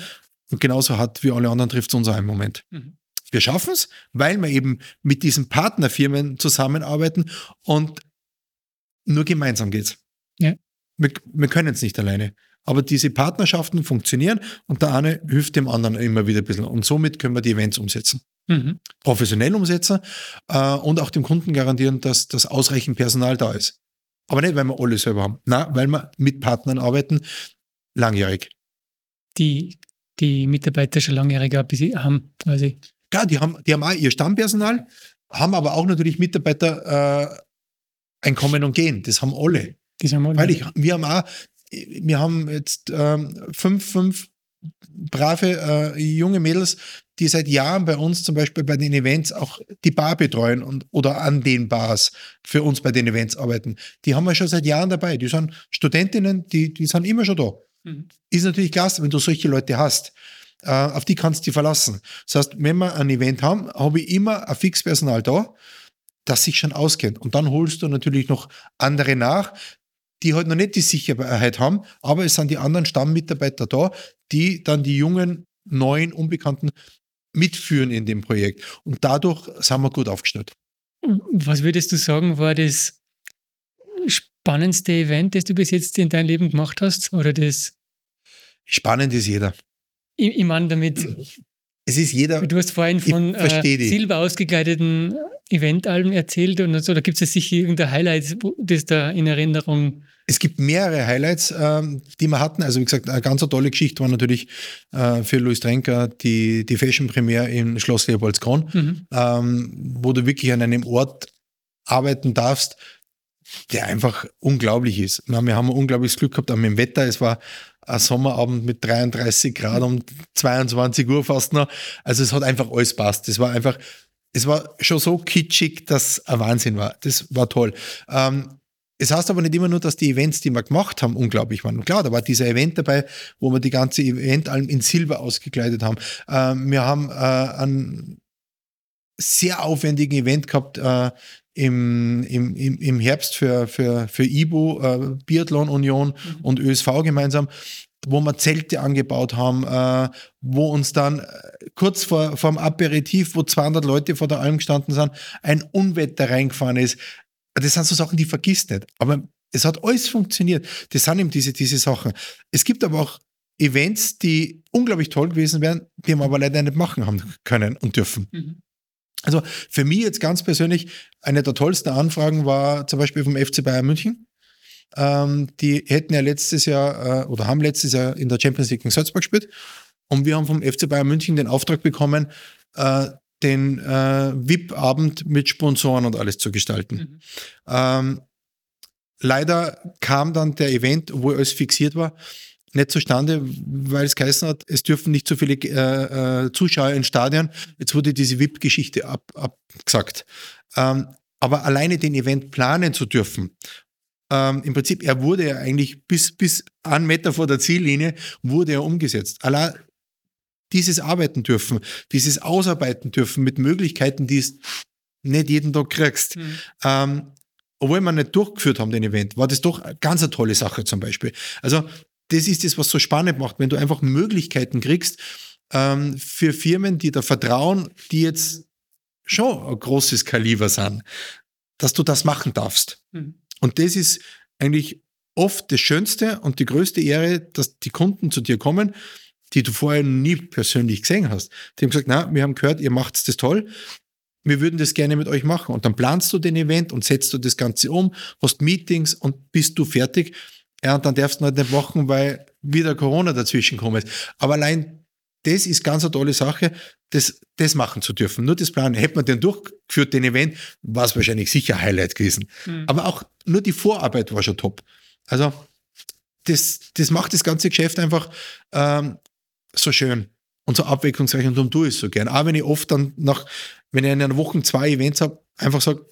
und genauso hat wie alle anderen trifft es uns auch im Moment. Mhm. Wir schaffen es, weil wir eben mit diesen Partnerfirmen zusammenarbeiten und nur gemeinsam geht's. Ja. Wir, wir können es nicht alleine. Aber diese Partnerschaften funktionieren und der eine hilft dem anderen immer wieder ein bisschen. Und somit können wir die Events umsetzen. Mhm. Professionell umsetzen äh, und auch dem Kunden garantieren, dass das ausreichend Personal da ist. Aber nicht, weil wir alles selber haben. Nein, weil wir mit Partnern arbeiten, langjährig. Die, die Mitarbeiter schon langjährig haben, quasi. Klar, die haben, die haben auch ihr Stammpersonal, haben aber auch natürlich Mitarbeiter äh, ein Kommen und Gehen. Das haben alle. Das haben alle. Weil ich, wir haben auch, wir haben jetzt ähm, fünf, fünf brave äh, junge Mädels, die seit Jahren bei uns zum Beispiel bei den Events auch die Bar betreuen und, oder an den Bars für uns bei den Events arbeiten. Die haben wir schon seit Jahren dabei. Die sind Studentinnen, die, die sind immer schon da. Mhm. Ist natürlich klasse, wenn du solche Leute hast. Äh, auf die kannst du dich verlassen. Das heißt, wenn wir ein Event haben, habe ich immer ein Fixpersonal da, das sich schon auskennt. Und dann holst du natürlich noch andere nach, die halt noch nicht die Sicherheit haben, aber es sind die anderen Stammmitarbeiter da, die dann die jungen, neuen, Unbekannten mitführen in dem Projekt. Und dadurch sind wir gut aufgestellt. Was würdest du sagen, war das spannendste Event, das du bis jetzt in deinem Leben gemacht hast? Oder das? Spannend ist jeder. Ich, ich meine damit. Es ist jeder. Du hast vorhin von äh, silber ausgekleideten Eventalben erzählt und so. Da gibt es sicher irgendein Highlight, das da in Erinnerung es gibt mehrere Highlights, ähm, die wir hatten. Also wie gesagt, eine ganz tolle Geschichte war natürlich äh, für Louis Trenker die, die Fashion Premiere in Schloss Leopoldskron, mhm. ähm, wo du wirklich an einem Ort arbeiten darfst, der einfach unglaublich ist. Wir haben ein unglaubliches Glück gehabt mit dem Wetter. Es war ein Sommerabend mit 33 Grad um 22 Uhr fast noch. Also es hat einfach alles passt. Es war einfach, es war schon so kitschig, dass ein Wahnsinn war. Das war toll. Ähm, es heißt aber nicht immer nur, dass die Events, die wir gemacht haben, unglaublich waren. Und klar, da war dieser Event dabei, wo wir die ganze Event in Silber ausgekleidet haben. Ähm, wir haben äh, einen sehr aufwendigen Event gehabt äh, im, im, im Herbst für, für, für IBU, äh, Biathlon Union mhm. und ÖSV gemeinsam, wo wir Zelte angebaut haben, äh, wo uns dann äh, kurz vor, vor dem Aperitif, wo 200 Leute vor der Alm gestanden sind, ein Unwetter reingefahren ist. Das sind so Sachen, die vergisst nicht. Aber es hat alles funktioniert. Das sind eben diese, diese Sachen. Es gibt aber auch Events, die unglaublich toll gewesen wären, die wir aber leider nicht machen haben können und dürfen. Mhm. Also für mich jetzt ganz persönlich, eine der tollsten Anfragen war zum Beispiel vom FC Bayern München. Ähm, die hätten ja letztes Jahr äh, oder haben letztes Jahr in der Champions League in Salzburg gespielt. Und wir haben vom FC Bayern München den Auftrag bekommen, äh, den äh, VIP-Abend mit Sponsoren und alles zu gestalten. Mhm. Ähm, leider kam dann der Event, wo alles fixiert war, nicht zustande, weil es geheißen hat, es dürfen nicht so viele äh, äh, Zuschauer ins Stadion. Jetzt wurde diese VIP-Geschichte ab, abgesagt. Ähm, aber alleine den Event planen zu dürfen, ähm, im Prinzip, er wurde ja eigentlich bis, bis einen Meter vor der Ziellinie, wurde er umgesetzt. Allein dieses arbeiten dürfen, dieses ausarbeiten dürfen mit Möglichkeiten, die es nicht jeden Tag kriegst. Mhm. Ähm, obwohl wir nicht durchgeführt haben, den Event, war das doch eine ganz eine tolle Sache zum Beispiel. Also das ist das, was so spannend macht, wenn du einfach Möglichkeiten kriegst ähm, für Firmen, die da vertrauen, die jetzt schon ein großes Kaliber sind, dass du das machen darfst. Mhm. Und das ist eigentlich oft das Schönste und die größte Ehre, dass die Kunden zu dir kommen die du vorher nie persönlich gesehen hast. Die haben gesagt, na, wir haben gehört, ihr macht das toll. Wir würden das gerne mit euch machen. Und dann planst du den Event und setzt du das Ganze um, hast Meetings und bist du fertig. Ja, und dann darfst du halt nicht machen, weil wieder Corona dazwischen kommt. Aber allein das ist ganz eine tolle Sache, das, das machen zu dürfen. Nur das Plan. Hätte man den durchgeführt, den Event, war es wahrscheinlich sicher Highlight gewesen. Mhm. Aber auch nur die Vorarbeit war schon top. Also, das, das macht das ganze Geschäft einfach ähm, so schön und so abwechslungsreich und darum tue ich es so gern. Auch wenn ich oft dann nach, wenn ich in einer Woche zwei Events habe, einfach sage,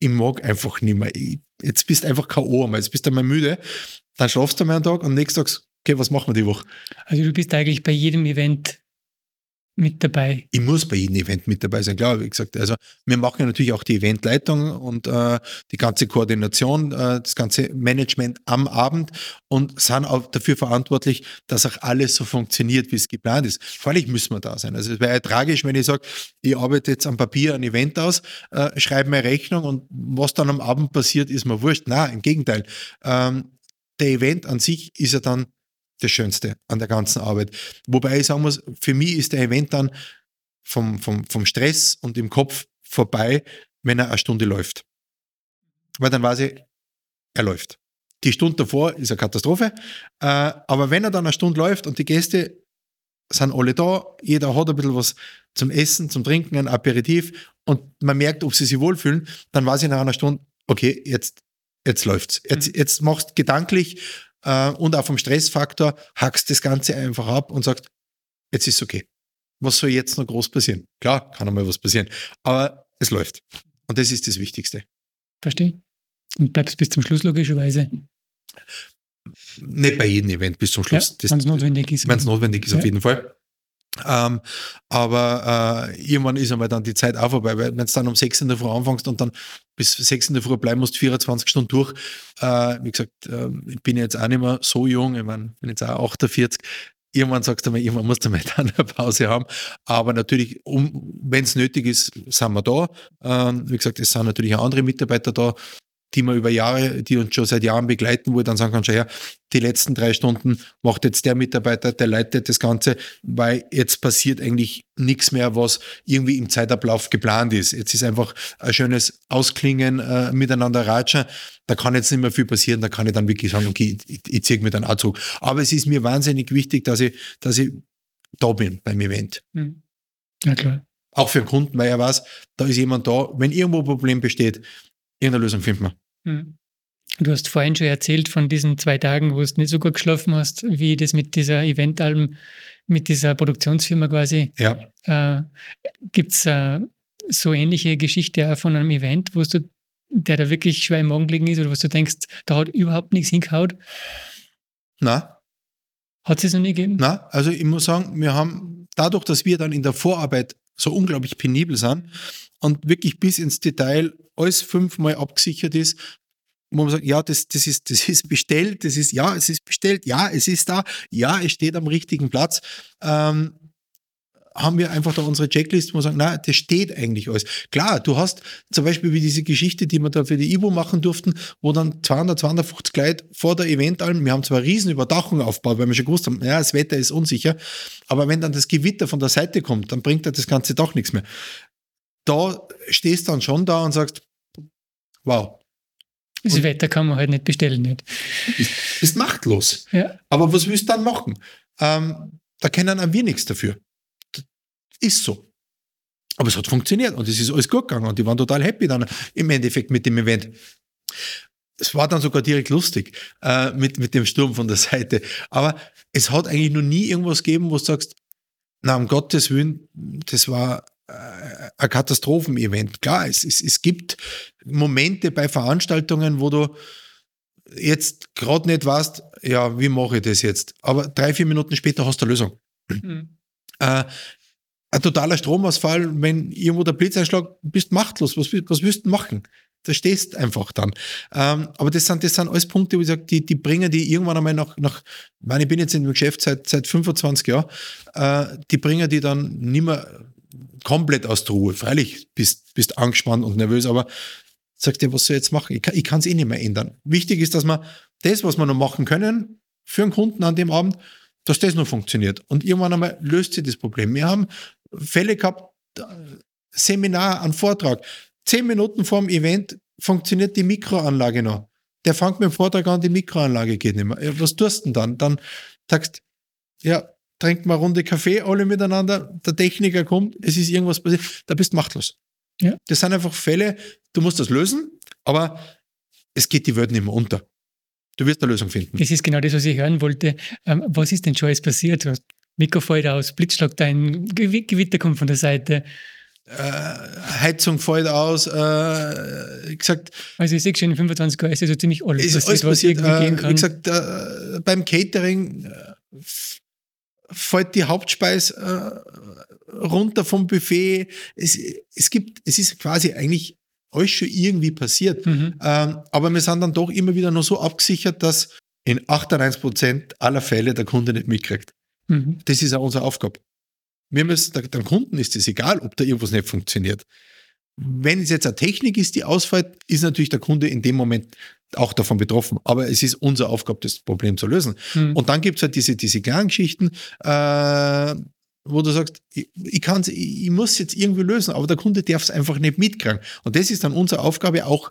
ich mag einfach nicht mehr. Ich, jetzt bist du einfach K.O. einmal, jetzt bist du einmal müde, dann schlafst du mal einen Tag und nächsten Tag, okay, was machen wir die Woche? Also du bist eigentlich bei jedem Event mit dabei? Ich muss bei jedem Event mit dabei sein, klar, wie gesagt. Also wir machen ja natürlich auch die Eventleitung und äh, die ganze Koordination, äh, das ganze Management am Abend und sind auch dafür verantwortlich, dass auch alles so funktioniert, wie es geplant ist. Freilich müssen wir da sein. Also es wäre ja tragisch, wenn ich sage, ich arbeite jetzt am Papier ein Event aus, äh, schreibe meine Rechnung und was dann am Abend passiert, ist mir wurscht. Nein, im Gegenteil. Ähm, der Event an sich ist ja dann das Schönste an der ganzen Arbeit. Wobei ich sagen muss, für mich ist der Event dann vom, vom, vom Stress und im Kopf vorbei, wenn er eine Stunde läuft. Weil dann weiß ich, er läuft. Die Stunde davor ist eine Katastrophe, äh, aber wenn er dann eine Stunde läuft und die Gäste sind alle da, jeder hat ein bisschen was zum Essen, zum Trinken, ein Aperitif und man merkt, ob sie sich wohlfühlen, dann weiß ich nach einer Stunde, okay, jetzt, jetzt läuft's. Jetzt, mhm. jetzt machst gedanklich äh, und auch vom Stressfaktor hackst das Ganze einfach ab und sagst, jetzt ist okay. Was soll jetzt noch groß passieren? Klar, kann einmal was passieren, aber es läuft. Und das ist das Wichtigste. Verstehe. Und bleibst bis zum Schluss logischerweise. Nicht bei jedem Event bis zum Schluss. Ja, wenn es notwendig ist. Wenn es notwendig ist, ja. auf jeden Fall. Ähm, aber äh, irgendwann ist einmal dann die Zeit auch vorbei, weil wenn du dann um 6 in der Früh anfängst und dann bis 6 in der Früh bleiben musst, 24 Stunden durch. Äh, wie gesagt, äh, ich bin jetzt auch nicht mehr so jung, ich meine, bin jetzt auch 48. Irgendwann sagst du mal, irgendwann musst du mal dann eine Pause haben. Aber natürlich, um, wenn es nötig ist, sind wir da. Ähm, wie gesagt, es sind natürlich auch andere Mitarbeiter da, die wir über Jahre, die uns schon seit Jahren begleiten, wo ich dann sagen kann, schau her, die letzten drei Stunden macht jetzt der Mitarbeiter, der leitet das Ganze, weil jetzt passiert eigentlich nichts mehr, was irgendwie im Zeitablauf geplant ist. Jetzt ist einfach ein schönes Ausklingen, äh, miteinander ratschen. Da kann jetzt nicht mehr viel passieren, da kann ich dann wirklich sagen, okay, ich, ich ziehe mir dann auch zurück. Aber es ist mir wahnsinnig wichtig, dass ich, dass ich da bin beim Event. Hm. Ja, klar. Auch für den Kunden, weil er weiß, da ist jemand da. Wenn irgendwo ein Problem besteht, Irgendeine Lösung finden wir. Hm. Du hast vorhin schon erzählt von diesen zwei Tagen, wo du nicht so gut geschlafen hast, wie das mit dieser Eventalm, mit dieser Produktionsfirma quasi. Ja. Äh, Gibt es äh, so ähnliche Geschichte auch von einem Event, wo du, der da wirklich schwer im Magen gelegen ist oder wo du denkst, da hat überhaupt nichts hingehaut? Na. Hat es noch nie gegeben? Na, also ich muss sagen, wir haben dadurch, dass wir dann in der Vorarbeit so unglaublich penibel sind und wirklich bis ins Detail alles fünfmal abgesichert ist, wo man sagt, ja, das, das, ist, das ist bestellt, das ist, ja, es ist bestellt, ja, es ist da, ja, es steht am richtigen Platz. Ähm, haben wir einfach da unsere Checklist, wo wir sagen, na, das steht eigentlich alles. Klar, du hast zum Beispiel wie diese Geschichte, die wir da für die IBO machen durften, wo dann 200, 250 Leute vor der Eventalm, wir haben zwar riesen Überdachung aufgebaut, weil wir schon gewusst haben, ja, das Wetter ist unsicher, aber wenn dann das Gewitter von der Seite kommt, dann bringt das ganze doch nichts mehr. Da stehst du dann schon da und sagst, wow. Das und Wetter kann man halt nicht bestellen. Nicht. Bist, bist machtlos. Ja. Aber was willst du dann machen? Ähm, da kennen auch wir nichts dafür. Ist so. Aber es hat funktioniert und es ist alles gut gegangen und die waren total happy dann im Endeffekt mit dem Event. Es war dann sogar direkt lustig äh, mit, mit dem Sturm von der Seite. Aber es hat eigentlich noch nie irgendwas gegeben, wo du sagst, na, um Gottes Willen, das war äh, ein Katastrophenevent. Klar, es, es, es gibt Momente bei Veranstaltungen, wo du jetzt gerade nicht weißt, ja, wie mache ich das jetzt? Aber drei, vier Minuten später hast du eine Lösung. Mhm. Äh, ein totaler Stromausfall, wenn irgendwo der Blitz einschlägt, bist machtlos. Was, was willst du machen? Da stehst einfach dann. Ähm, aber das sind, das sind alles Punkte, wo ich sage, die, die bringen die irgendwann einmal nach, nach ich, meine, ich bin jetzt in dem Geschäft seit, seit 25 Jahren, äh, die bringen die dann nicht mehr komplett aus der Ruhe. Freilich bist, bist angespannt und nervös, aber sagst dir, was soll ich jetzt machen? Ich kann es eh nicht mehr ändern. Wichtig ist, dass wir das, was wir noch machen können, für einen Kunden an dem Abend, dass das noch funktioniert. Und irgendwann einmal löst sich das Problem. Wir haben Fälle gehabt, Seminar, einen Vortrag. Zehn Minuten vor dem Event funktioniert die Mikroanlage noch. Der fängt mit dem Vortrag an, die Mikroanlage geht nicht mehr. Ja, was tust du denn dann? Dann sagst ja, trinkt mal Runde Kaffee, alle miteinander, der Techniker kommt, es ist irgendwas passiert, da bist du machtlos. Ja. Das sind einfach Fälle, du musst das lösen, aber es geht die Welt nicht mehr unter. Du wirst eine Lösung finden. Das ist genau das, was ich hören wollte. Ähm, was ist denn schon alles passiert? Mikro fällt aus, Blitzschlag, dein Gewitter kommt von der Seite. Äh, Heizung fällt aus, äh, gesagt. Also ich sehe schon in 25 Jahren ist so ziemlich alles ist passiert, alles passiert, was irgendwie äh, gehen kann. Wie gesagt, äh, beim Catering äh, fällt die Hauptspeis äh, runter vom Buffet. Es, es gibt, es ist quasi eigentlich alles schon irgendwie passiert. Mhm. Ähm, aber wir sind dann doch immer wieder nur so abgesichert, dass in 98 Prozent aller Fälle der Kunde nicht mitkriegt. Mhm. Das ist auch unsere Aufgabe. Wir müssen, dem Kunden ist es egal, ob da irgendwas nicht funktioniert. Wenn es jetzt eine Technik ist, die ausfällt, ist natürlich der Kunde in dem Moment auch davon betroffen. Aber es ist unsere Aufgabe, das Problem zu lösen. Mhm. Und dann gibt es halt diese, diese kleinen Geschichten, äh, wo du sagst, ich, ich, kann's, ich, ich muss jetzt irgendwie lösen, aber der Kunde darf es einfach nicht mitkriegen. Und das ist dann unsere Aufgabe, auch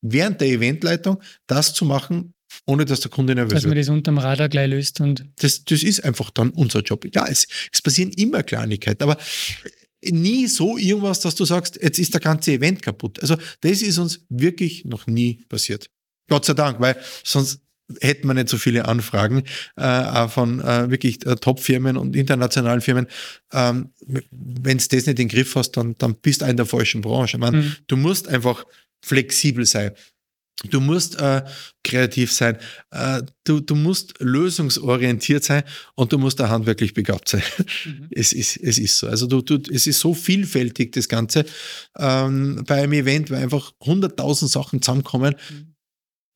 während der Eventleitung das zu machen, ohne dass der Kunde nervös wird. Dass man das unterm Radar gleich löst. Und das, das ist einfach dann unser Job. Ja, es, es passieren immer Kleinigkeiten, aber nie so irgendwas, dass du sagst, jetzt ist der ganze Event kaputt. Also das ist uns wirklich noch nie passiert. Gott sei Dank, weil sonst hätten wir nicht so viele Anfragen äh, von äh, wirklich äh, Top-Firmen und internationalen Firmen. Ähm, Wenn du das nicht in den Griff hast, dann, dann bist du in der falschen Branche. Ich meine, mhm. Du musst einfach flexibel sein. Du musst äh, kreativ sein, äh, du, du musst lösungsorientiert sein und du musst da handwerklich begabt sein. Mhm. Es, ist, es ist so. Also du, du, es ist so vielfältig, das Ganze. Ähm, bei einem Event, weil einfach 100.000 Sachen zusammenkommen, mhm.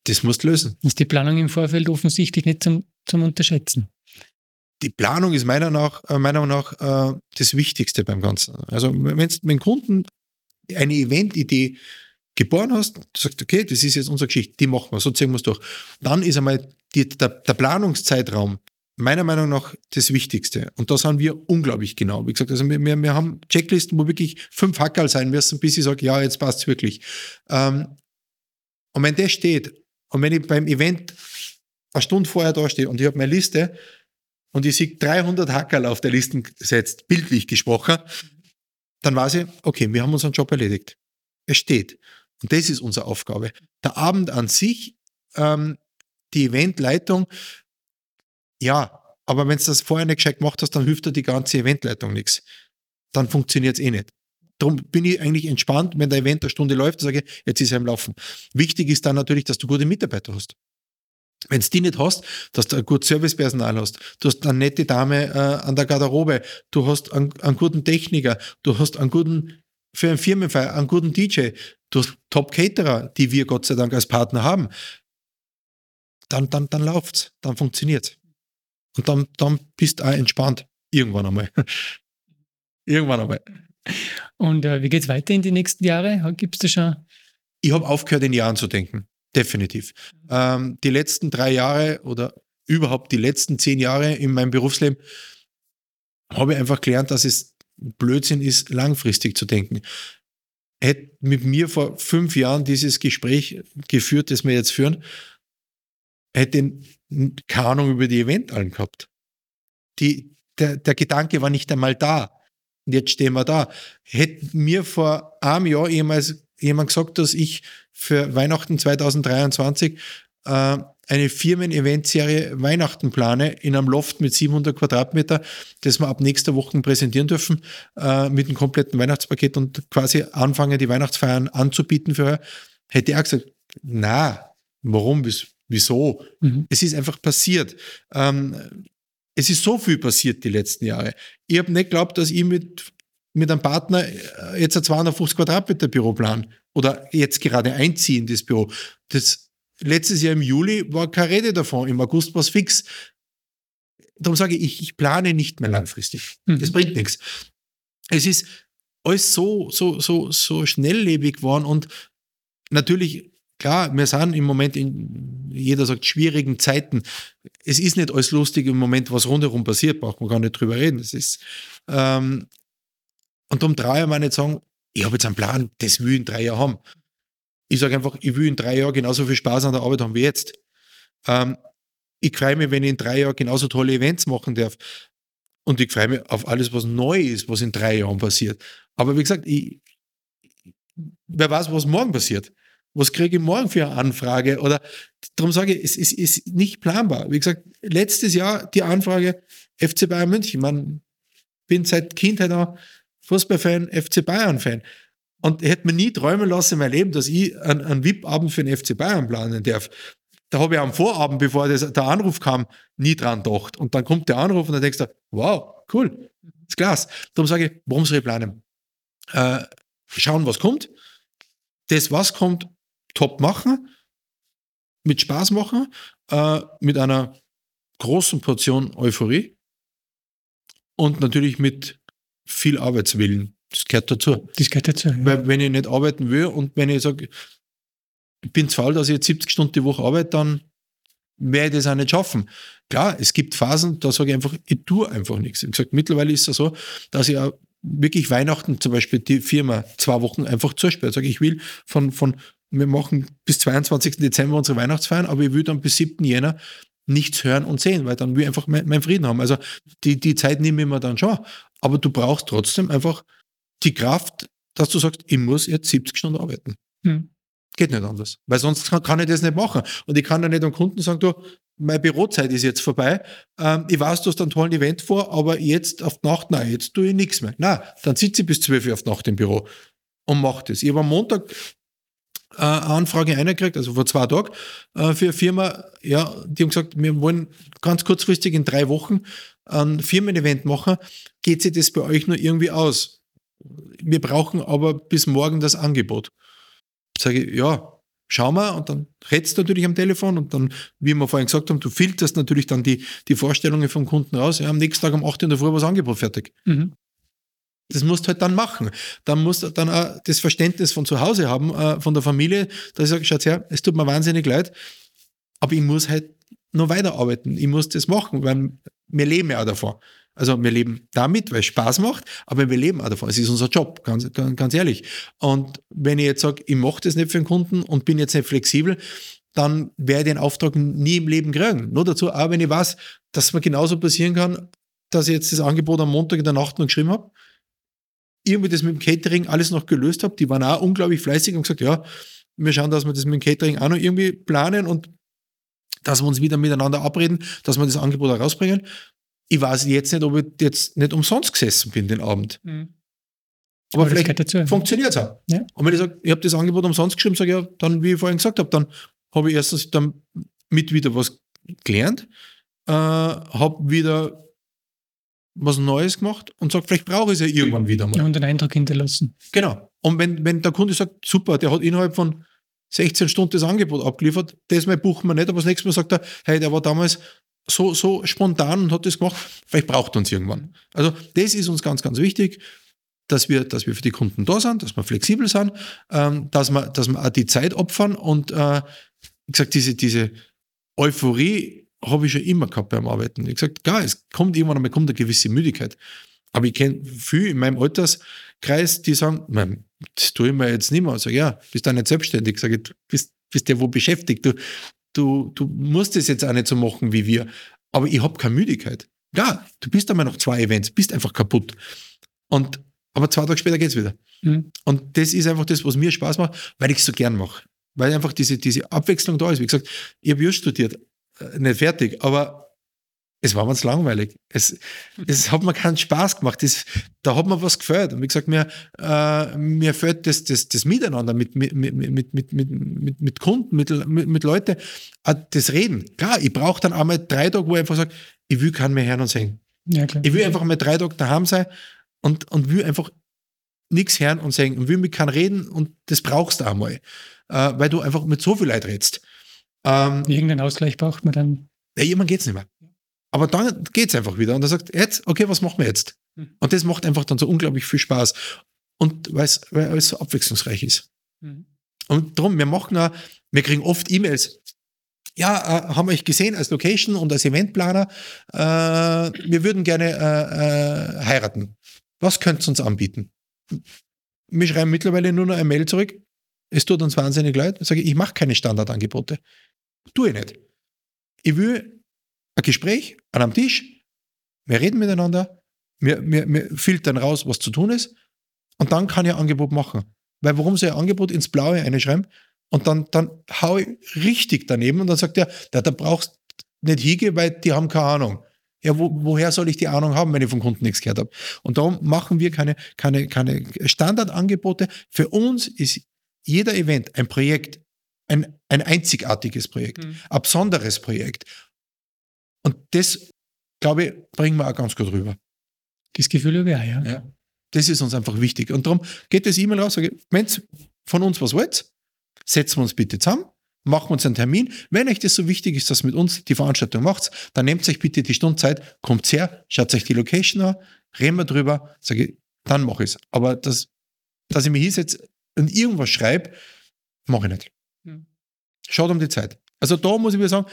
das musst du lösen. Ist die Planung im Vorfeld offensichtlich nicht zum, zum Unterschätzen? Die Planung ist meiner, nach, äh, meiner Meinung nach äh, das Wichtigste beim Ganzen. Also wenn du mit Kunden eine Eventidee geboren hast, du sagst, okay, das ist jetzt unsere Geschichte, die machen wir, so ziehen wir es durch. Dann ist einmal die, der, der Planungszeitraum meiner Meinung nach das Wichtigste. Und da sind wir unglaublich genau. Wie gesagt, also wir, wir, wir haben Checklisten, wo wirklich fünf Hackerl sein müssen, bis ich sage, ja, jetzt passt es wirklich. Ähm, und wenn das steht, und wenn ich beim Event eine Stunde vorher da stehe und ich habe meine Liste und ich sehe 300 Hackerl auf der Liste gesetzt, bildlich gesprochen, dann weiß ich, okay, wir haben unseren Job erledigt. Es steht. Und das ist unsere Aufgabe. Der Abend an sich, ähm, die Eventleitung, ja, aber wenn du das vorher nicht gescheit gemacht hast, dann hilft dir die ganze Eventleitung nichts. Dann funktioniert es eh nicht. Darum bin ich eigentlich entspannt, wenn der Event eine Stunde läuft, sage ich, jetzt ist er im Laufen. Wichtig ist dann natürlich, dass du gute Mitarbeiter hast. Wenn du die nicht hast, dass du ein gutes Servicepersonal hast, du hast eine nette Dame äh, an der Garderobe, du hast einen, einen guten Techniker, du hast einen guten für einen Firmenfeier, einen guten DJ, durch Top-Caterer, die wir Gott sei Dank als Partner haben, dann, dann, dann läuft's, dann funktioniert's. Und dann, dann bist du auch entspannt. Irgendwann einmal. Irgendwann einmal. Und äh, wie geht's weiter in die nächsten Jahre? Gibt's da schon? Ich habe aufgehört, in Jahren zu denken. Definitiv. Ähm, die letzten drei Jahre oder überhaupt die letzten zehn Jahre in meinem Berufsleben habe ich einfach gelernt, dass es Blödsinn ist, langfristig zu denken. Hätte mit mir vor fünf Jahren dieses Gespräch geführt, das wir jetzt führen, hätte keine Ahnung über die Eventallen gehabt. Die, der, der Gedanke war nicht einmal da. Und jetzt stehen wir da. Hätte mir vor einem Jahr jemals jemand gesagt, dass ich für Weihnachten 2023 äh, eine Firmen-Event-Serie Weihnachten plane in einem Loft mit 700 Quadratmeter, das wir ab nächster Woche präsentieren dürfen, äh, mit einem kompletten Weihnachtspaket und quasi anfangen, die Weihnachtsfeiern anzubieten für euch, hätte er gesagt, na, warum, wieso? Mhm. Es ist einfach passiert. Ähm, es ist so viel passiert die letzten Jahre. Ich habe nicht geglaubt, dass ich mit, mit einem Partner äh, jetzt ein 250 Quadratmeter Büro plan oder jetzt gerade einziehe in das Büro. Das letztes Jahr im Juli war keine Rede davon, im August war es fix. Darum sage ich, ich plane nicht mehr langfristig. Mhm. Das bringt nichts. Es ist alles so, so, so, so schnelllebig geworden und natürlich, klar, wir sind im Moment in, jeder sagt, schwierigen Zeiten. Es ist nicht alles lustig im Moment, was rundherum passiert, braucht man gar nicht drüber reden. Das ist, ähm, und darum traue ich mir nicht sagen, ich habe jetzt einen Plan, das will ich in drei Jahren haben. Ich sage einfach, ich will in drei Jahren genauso viel Spaß an der Arbeit haben wie jetzt. Ähm, ich freue mich, wenn ich in drei Jahren genauso tolle Events machen darf. Und ich freue mich auf alles, was neu ist, was in drei Jahren passiert. Aber wie gesagt, ich, wer weiß, was morgen passiert. Was kriege ich morgen für eine Anfrage? Oder darum sage ich, es ist, ist nicht planbar. Wie gesagt, letztes Jahr die Anfrage FC Bayern München. Man bin seit Kindheit auch Fußballfan, FC Bayern-Fan. Und ich hätte mir nie träumen lassen in meinem Leben, dass ich einen, einen VIP-Abend für den FC Bayern planen darf. Da habe ich am Vorabend, bevor das, der Anruf kam, nie dran gedacht. Und dann kommt der Anruf und dann denkst du, wow, cool, das ist klasse. Darum sage ich, warum soll ich planen? Äh, schauen, was kommt. Das, was kommt, top machen, mit Spaß machen, äh, mit einer großen Portion Euphorie und natürlich mit viel Arbeitswillen. Das gehört dazu. Das gehört dazu. Ja. Weil wenn ich nicht arbeiten will und wenn ich sage, ich bin zu faul, dass ich jetzt 70 Stunden die Woche arbeite, dann werde ich das auch nicht schaffen. Klar, es gibt Phasen, da sage ich einfach, ich tue einfach nichts. Ich gesagt, mittlerweile ist es so, dass ich auch wirklich Weihnachten zum Beispiel die Firma zwei Wochen einfach zusperrt. Sage ich will von, von, wir machen bis 22. Dezember unsere Weihnachtsfeiern, aber ich will dann bis 7. Jänner nichts hören und sehen, weil dann will ich einfach meinen mein Frieden haben. Also die, die Zeit nehme ich mir dann schon. Aber du brauchst trotzdem einfach die Kraft, dass du sagst, ich muss jetzt 70 Stunden arbeiten. Hm. Geht nicht anders. Weil sonst kann, kann, ich das nicht machen. Und ich kann ja nicht am Kunden sagen, du, meine Bürozeit ist jetzt vorbei. Ähm, ich weiß, du hast einen tollen Event vor, aber jetzt auf die Nacht, nein, jetzt tue ich nichts mehr. Nein, dann sitze ich bis 12 Uhr auf die Nacht im Büro und mache das. Ich habe am Montag äh, Anfrage eingekriegt, also vor zwei Tagen, äh, für eine Firma, ja, die haben gesagt, wir wollen ganz kurzfristig in drei Wochen ein Firmen-Event machen. Geht sich das bei euch nur irgendwie aus? Wir brauchen aber bis morgen das Angebot. Sage ich, ja, schau mal und dann redst du natürlich am Telefon und dann, wie wir vorhin gesagt haben, du filterst natürlich dann die, die Vorstellungen vom Kunden raus. Ja, am nächsten Tag um 8 Uhr in der Früh war das Angebot fertig. Mhm. Das musst du halt dann machen. Dann musst du dann auch das Verständnis von zu Hause haben, äh, von der Familie, dass ich sage, schaut her, es tut mir wahnsinnig leid, aber ich muss halt noch weiterarbeiten. Ich muss das machen, weil wir leben ja auch davon. Also wir leben damit, weil es Spaß macht, aber wir leben auch davon. Es ist unser Job, ganz, ganz ehrlich. Und wenn ich jetzt sage, ich mache das nicht für den Kunden und bin jetzt nicht flexibel, dann werde ich den Auftrag nie im Leben kriegen. Nur dazu, auch wenn ich weiß, dass es mir genauso passieren kann, dass ich jetzt das Angebot am Montag in der Nacht noch geschrieben habe, irgendwie das mit dem Catering alles noch gelöst habe. Die waren auch unglaublich fleißig und gesagt, ja, wir schauen, dass wir das mit dem Catering auch noch irgendwie planen und dass wir uns wieder miteinander abreden, dass wir das Angebot auch rausbringen ich weiß jetzt nicht, ob ich jetzt nicht umsonst gesessen bin den Abend. Mhm. Aber, Aber vielleicht funktioniert es auch. Ja. Und wenn ich sage, ich habe das Angebot umsonst geschrieben, sage ich ja, dann, wie ich vorhin gesagt habe, dann habe ich erstens dann mit wieder was gelernt, äh, habe wieder was Neues gemacht und sage, vielleicht brauche ich es ja irgendwann wieder mal. Ja, und den Eindruck hinterlassen. Genau. Und wenn, wenn der Kunde sagt, super, der hat innerhalb von 16 Stunden das Angebot abgeliefert, das mal buchen wir nicht, aber das nächste Mal sagt er, hey, der war damals so, so spontan und hat das gemacht, vielleicht braucht er uns irgendwann. Also das ist uns ganz, ganz wichtig, dass wir, dass wir für die Kunden da sind, dass wir flexibel sind, ähm, dass, wir, dass wir auch die Zeit opfern und äh, wie gesagt, diese, diese Euphorie habe ich schon immer gehabt beim Arbeiten. Ich gesagt, klar, es kommt irgendwann einmal kommt eine gewisse Müdigkeit. Aber ich kenne viele in meinem Alterskreis, die sagen, das tue ich mir jetzt nicht mehr. Ich sage, ja, bist du nicht selbstständig? Ich sage, bist, bist der wo beschäftigt? Du, du, du musst es jetzt auch nicht so machen wie wir, aber ich habe keine Müdigkeit. Ja, du bist einmal noch zwei Events, bist einfach kaputt. Und, aber zwei Tage später geht es wieder. Mhm. Und das ist einfach das, was mir Spaß macht, weil ich es so gern mache. Weil einfach diese, diese Abwechslung da ist. Wie gesagt, ich habe just studiert, äh, nicht fertig, aber es war zu langweilig. Es, es hat mir keinen Spaß gemacht. Das, da hat mir was gefällt. Und wie gesagt, mir, äh, mir fällt das, das, das Miteinander mit, mit, mit, mit, mit, mit, mit Kunden, mit, mit, mit Leuten, äh, das Reden. Klar, ich brauche dann einmal drei Tage, wo ich einfach sage, ich will keinen mehr hören und sehen. Ja. Ich will einfach mal drei Tage daheim sein und, und will einfach nichts hören und sehen und will mit keinem reden und das brauchst du einmal, äh, weil du einfach mit so viel Leid redst. Ähm, Irgendeinen Ausgleich braucht man dann. Ja, geht es nicht mehr. Aber dann geht es einfach wieder und er sagt, jetzt, okay, was machen wir jetzt? Mhm. Und das macht einfach dann so unglaublich viel Spaß. Und weil es so abwechslungsreich ist. Mhm. Und darum, wir machen auch, wir kriegen oft E-Mails. Ja, äh, haben wir euch gesehen als Location und als Eventplaner. Äh, wir würden gerne äh, äh heiraten. Was könnt ihr uns anbieten? Wir schreiben mittlerweile nur noch eine Mail zurück. Es tut uns wahnsinnig leid. Ich sage, ich mache keine Standardangebote. Tue ich nicht. Ich will ein Gespräch an einem Tisch, wir reden miteinander, wir, wir, wir filtern raus, was zu tun ist und dann kann ich ein Angebot machen. Weil warum soll ich ein Angebot ins Blaue einschreiben und dann, dann hau ich richtig daneben und dann sagt er, da, da brauchst nicht hingehen, weil die haben keine Ahnung. Ja, wo, woher soll ich die Ahnung haben, wenn ich vom Kunden nichts gehört habe? Und darum machen wir keine, keine, keine Standardangebote. Für uns ist jeder Event ein Projekt, ein, ein einzigartiges Projekt, mhm. ein besonderes Projekt. Und das, glaube ich, bringen wir auch ganz gut rüber. Das Gefühl habe ich auch, ja. ja. Das ist uns einfach wichtig. Und darum geht das E-Mail raus, sage, wenn ihr von uns was wollt, setzen wir uns bitte zusammen, machen wir uns einen Termin. Wenn euch das so wichtig ist, dass mit uns die Veranstaltung macht, dann nehmt euch bitte die Stundzeit, kommt her, schaut euch die Location an, reden wir drüber, sage ich, dann mache ich es. Aber das, dass ich mir hier jetzt und irgendwas schreibe, mache ich nicht. Schaut um die Zeit. Also da muss ich wieder sagen,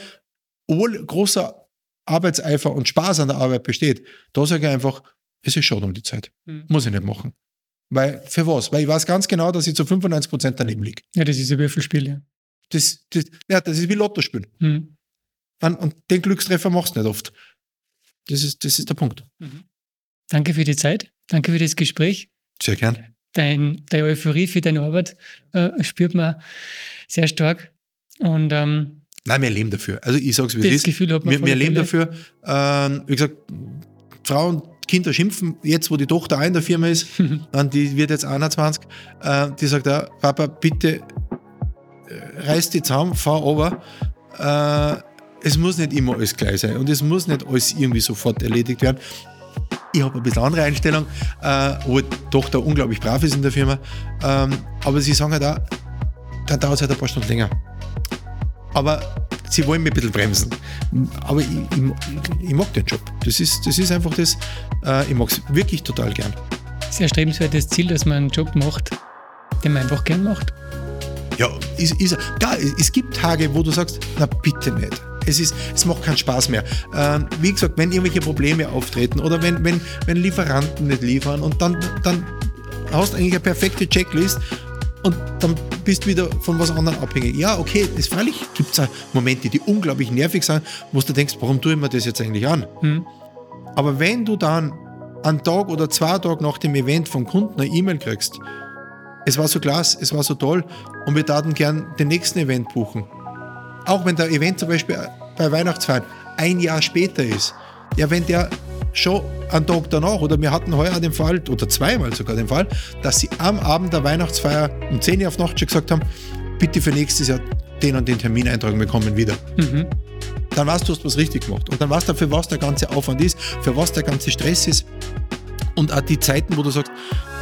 obwohl großer Arbeitseifer und Spaß an der Arbeit besteht, da sage ich einfach, es ist schon um die Zeit. Mhm. Muss ich nicht machen. Weil, für was? Weil ich weiß ganz genau, dass ich zu 95 Prozent daneben liege. Ja, das ist ein Würfelspiel, ja. Das, das, ja, das ist wie Lotto spielen. Mhm. Und, und, den Glückstreffer machst du nicht oft. Das ist, das ist der Punkt. Mhm. Danke für die Zeit. Danke für das Gespräch. Sehr gern. Dein, deine Euphorie für deine Arbeit äh, spürt man sehr stark. Und ähm, Nein, wir leben dafür. Also ich sage es, wie das es ist. Gefühl hat man wir, wir leben dafür. Ähm, wie gesagt, Frauen, Kinder schimpfen, jetzt wo die Tochter auch in der Firma ist, dann die wird jetzt 21, äh, die sagt, ja, Papa, bitte reiß die zusammen, fahr runter. Äh, es muss nicht immer alles gleich sein und es muss nicht alles irgendwie sofort erledigt werden. Ich habe ein bisschen andere Einstellung, äh, wo doch da unglaublich brav ist in der Firma. Ähm, aber sie sagen halt auch, dann dauert es halt ein paar Stunden länger. Aber sie wollen mich ein bisschen bremsen. Aber ich, ich, ich mag den Job. Das ist, das ist einfach das, äh, ich mag es wirklich total gern. Sehr strebenswertes Ziel, dass man einen Job macht, den man einfach gern macht. Ja, ist, ist, klar, es gibt Tage, wo du sagst, na bitte nicht. Es, ist, es macht keinen Spaß mehr. Ähm, wie gesagt, wenn irgendwelche Probleme auftreten oder wenn, wenn, wenn Lieferanten nicht liefern und dann, dann hast du eigentlich eine perfekte Checklist und dann bist wieder von was anderem abhängig. Ja, okay, es freilich gibt es Momente, die unglaublich nervig sind, wo du denkst, warum tue ich mir das jetzt eigentlich an? Hm. Aber wenn du dann einen Tag oder zwei Tage nach dem Event vom Kunden eine E-Mail kriegst, es war so klasse, es war so toll und wir taten gern den nächsten Event buchen. Auch wenn der Event zum Beispiel bei Weihnachtsfeiern ein Jahr später ist. Ja, wenn der schon einen Tag danach, oder wir hatten heuer den Fall, oder zweimal sogar den Fall, dass sie am Abend der Weihnachtsfeier um 10 Uhr auf Nacht schon gesagt haben, bitte für nächstes Jahr den und den Termin eintragen, wir kommen wieder. Mhm. Dann weißt du, du hast was richtig gemacht. Und dann weißt du, für was der ganze Aufwand ist, für was der ganze Stress ist. Und auch die Zeiten, wo du sagst,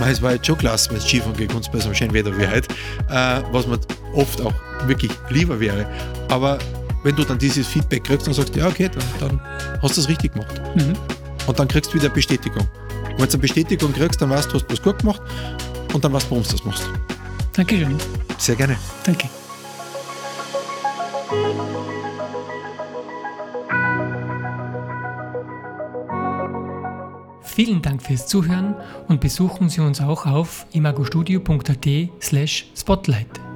es war jetzt schon klasse, wenn es Skifahren geht uns bei so einem schönen Wetter wie heute, äh, was mir oft auch wirklich lieber wäre. Aber wenn du dann dieses Feedback kriegst und sagst, ja, okay, dann, dann hast du es richtig gemacht. Mhm. Und dann kriegst du wieder Bestätigung. Und wenn du eine Bestätigung kriegst, dann weißt du, du hast was gut gemacht und dann weißt du, warum du das machst. Dankeschön. Sehr gerne. Danke. Vielen Dank fürs Zuhören und besuchen Sie uns auch auf imagostudio.at slash spotlight.